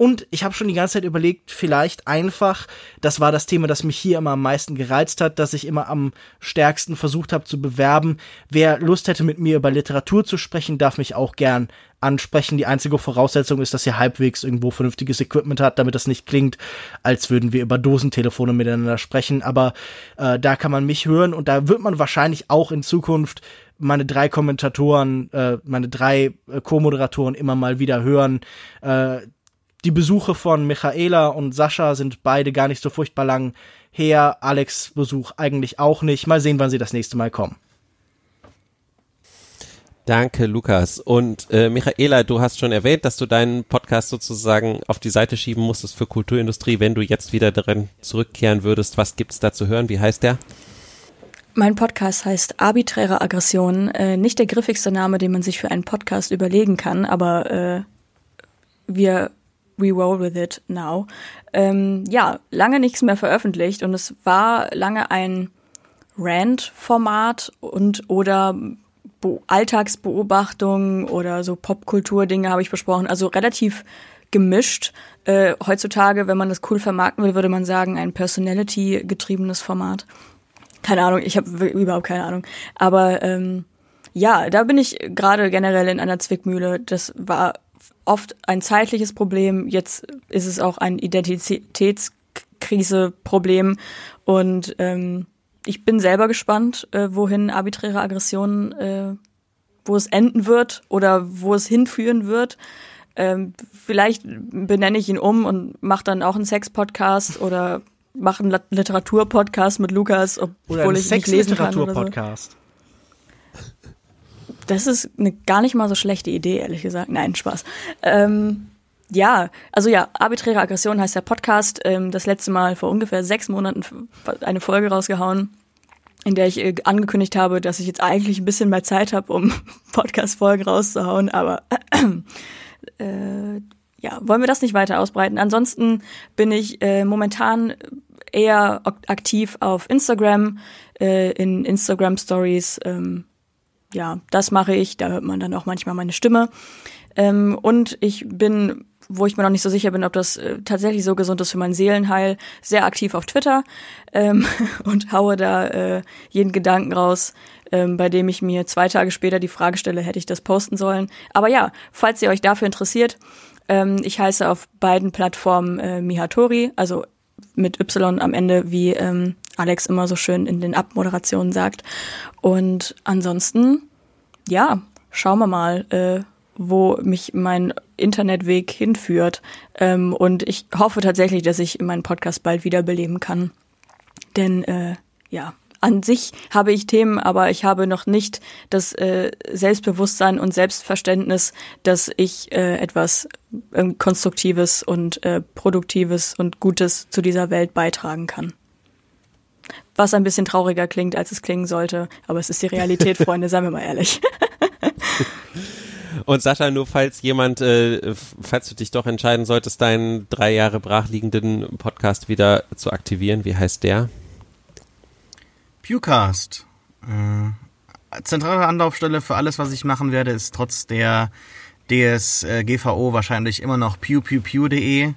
Und ich habe schon die ganze Zeit überlegt, vielleicht einfach, das war das Thema, das mich hier immer am meisten gereizt hat, dass ich immer am stärksten versucht habe zu bewerben. Wer Lust hätte, mit mir über Literatur zu sprechen, darf mich auch gern ansprechen. Die einzige Voraussetzung ist, dass ihr halbwegs irgendwo vernünftiges Equipment hat, damit das nicht klingt, als würden wir über Dosentelefone miteinander sprechen. Aber äh, da kann man mich hören und da wird man wahrscheinlich auch in Zukunft meine drei Kommentatoren, äh, meine drei äh, Co-Moderatoren immer mal wieder hören. Äh, die Besuche von Michaela und Sascha sind beide gar nicht so furchtbar lang her. Alex Besuch eigentlich auch nicht. Mal sehen, wann sie das nächste Mal kommen. Danke, Lukas. Und äh, Michaela, du hast schon erwähnt, dass du deinen Podcast sozusagen auf die Seite schieben musstest für Kulturindustrie. Wenn du jetzt wieder darin zurückkehren würdest, was gibt's da zu hören? Wie heißt der? Mein Podcast heißt Arbiträre Aggression. Äh, nicht der griffigste Name, den man sich für einen Podcast überlegen kann, aber äh, wir we roll with it now. Ähm, ja, lange nichts mehr veröffentlicht und es war lange ein Rant-Format und oder Be Alltagsbeobachtungen oder so Popkultur-Dinge habe ich besprochen. Also relativ gemischt. Äh, heutzutage, wenn man das cool vermarkten will, würde man sagen, ein Personality-getriebenes Format. Keine Ahnung, ich habe überhaupt keine Ahnung. Aber ähm, ja, da bin ich gerade generell in einer Zwickmühle. Das war oft ein zeitliches Problem, jetzt ist es auch ein Identitätskrise-Problem und ähm, ich bin selber gespannt, äh, wohin arbiträre Aggressionen, äh, wo es enden wird oder wo es hinführen wird. Ähm, vielleicht benenne ich ihn um und mache dann auch einen Sex-Podcast oder mache einen Literatur-Podcast mit Lukas, obwohl ich nicht lesen kann. Oder so. Podcast. Das ist eine gar nicht mal so schlechte Idee, ehrlich gesagt. Nein, Spaß. Ähm, ja, also ja, arbiträre Aggression heißt der Podcast. Ähm, das letzte Mal vor ungefähr sechs Monaten eine Folge rausgehauen, in der ich äh, angekündigt habe, dass ich jetzt eigentlich ein bisschen mehr Zeit habe, um Podcast-Folgen rauszuhauen, aber äh, ja, wollen wir das nicht weiter ausbreiten. Ansonsten bin ich äh, momentan eher aktiv auf Instagram, äh, in Instagram Stories. Ähm, ja, das mache ich. Da hört man dann auch manchmal meine Stimme. Ähm, und ich bin, wo ich mir noch nicht so sicher bin, ob das äh, tatsächlich so gesund ist für mein Seelenheil, sehr aktiv auf Twitter ähm, und haue da äh, jeden Gedanken raus, ähm, bei dem ich mir zwei Tage später die Frage stelle, hätte ich das posten sollen. Aber ja, falls ihr euch dafür interessiert, ähm, ich heiße auf beiden Plattformen äh, Mihatori, also mit Y am Ende, wie ähm, Alex immer so schön in den Abmoderationen sagt. Und ansonsten, ja, schauen wir mal, äh, wo mich mein Internetweg hinführt. Ähm, und ich hoffe tatsächlich, dass ich meinen Podcast bald wiederbeleben kann. Denn äh, ja, an sich habe ich Themen, aber ich habe noch nicht das äh, Selbstbewusstsein und Selbstverständnis, dass ich äh, etwas äh, Konstruktives und äh, Produktives und Gutes zu dieser Welt beitragen kann. Was ein bisschen trauriger klingt, als es klingen sollte, aber es ist die Realität, Freunde, seien wir mal ehrlich. Und Sascha, nur falls jemand, äh, falls du dich doch entscheiden solltest, deinen drei Jahre brachliegenden Podcast wieder zu aktivieren, wie heißt der? Pewcast. Äh, zentrale Anlaufstelle für alles, was ich machen werde, ist trotz der DSGVO wahrscheinlich immer noch pewpewpew.de.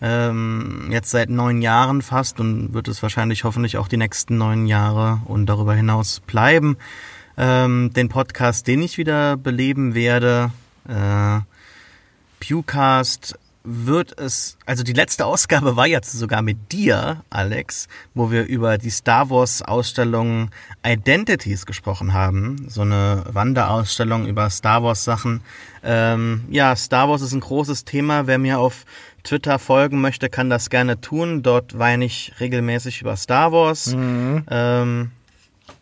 Ähm, jetzt seit neun Jahren fast und wird es wahrscheinlich hoffentlich auch die nächsten neun Jahre und darüber hinaus bleiben. Ähm, den Podcast, den ich wieder beleben werde, äh, Pewcast wird es, also die letzte Ausgabe war jetzt sogar mit dir, Alex, wo wir über die Star Wars Ausstellung Identities gesprochen haben. So eine Wanderausstellung über Star Wars Sachen. Ähm, ja, Star Wars ist ein großes Thema. Wer mir auf Twitter folgen möchte, kann das gerne tun. Dort weine ich regelmäßig über Star Wars. Mhm. Ähm,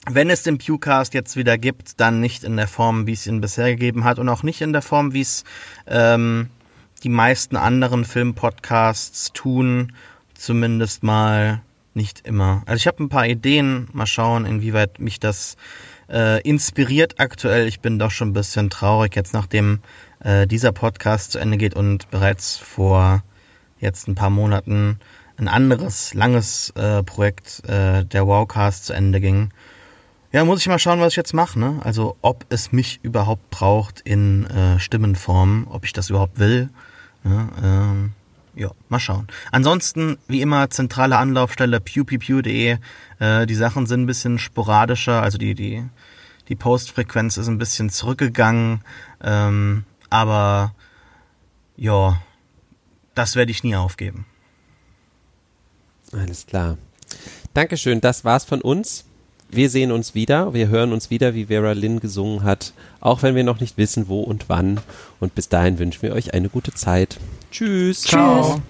wenn es den Pewcast jetzt wieder gibt, dann nicht in der Form, wie es ihn bisher gegeben hat und auch nicht in der Form, wie es ähm, die meisten anderen Filmpodcasts tun, zumindest mal nicht immer. Also ich habe ein paar Ideen, mal schauen, inwieweit mich das äh, inspiriert aktuell. Ich bin doch schon ein bisschen traurig jetzt, nachdem äh, dieser Podcast zu Ende geht und bereits vor jetzt ein paar Monaten ein anderes langes äh, Projekt, äh, der Wowcast, zu Ende ging. Ja, muss ich mal schauen, was ich jetzt mache. Ne? Also ob es mich überhaupt braucht in äh, Stimmenform, ob ich das überhaupt will. Ja, ähm, ja, mal schauen. Ansonsten, wie immer, zentrale Anlaufstelle pewpew.de. Äh, die Sachen sind ein bisschen sporadischer, also die, die, die Postfrequenz ist ein bisschen zurückgegangen. Ähm, aber ja, das werde ich nie aufgeben. Alles klar. Dankeschön, das war's von uns. Wir sehen uns wieder, wir hören uns wieder, wie Vera Lynn gesungen hat, auch wenn wir noch nicht wissen, wo und wann. Und bis dahin wünschen wir euch eine gute Zeit. Tschüss. Ciao. Tschüss.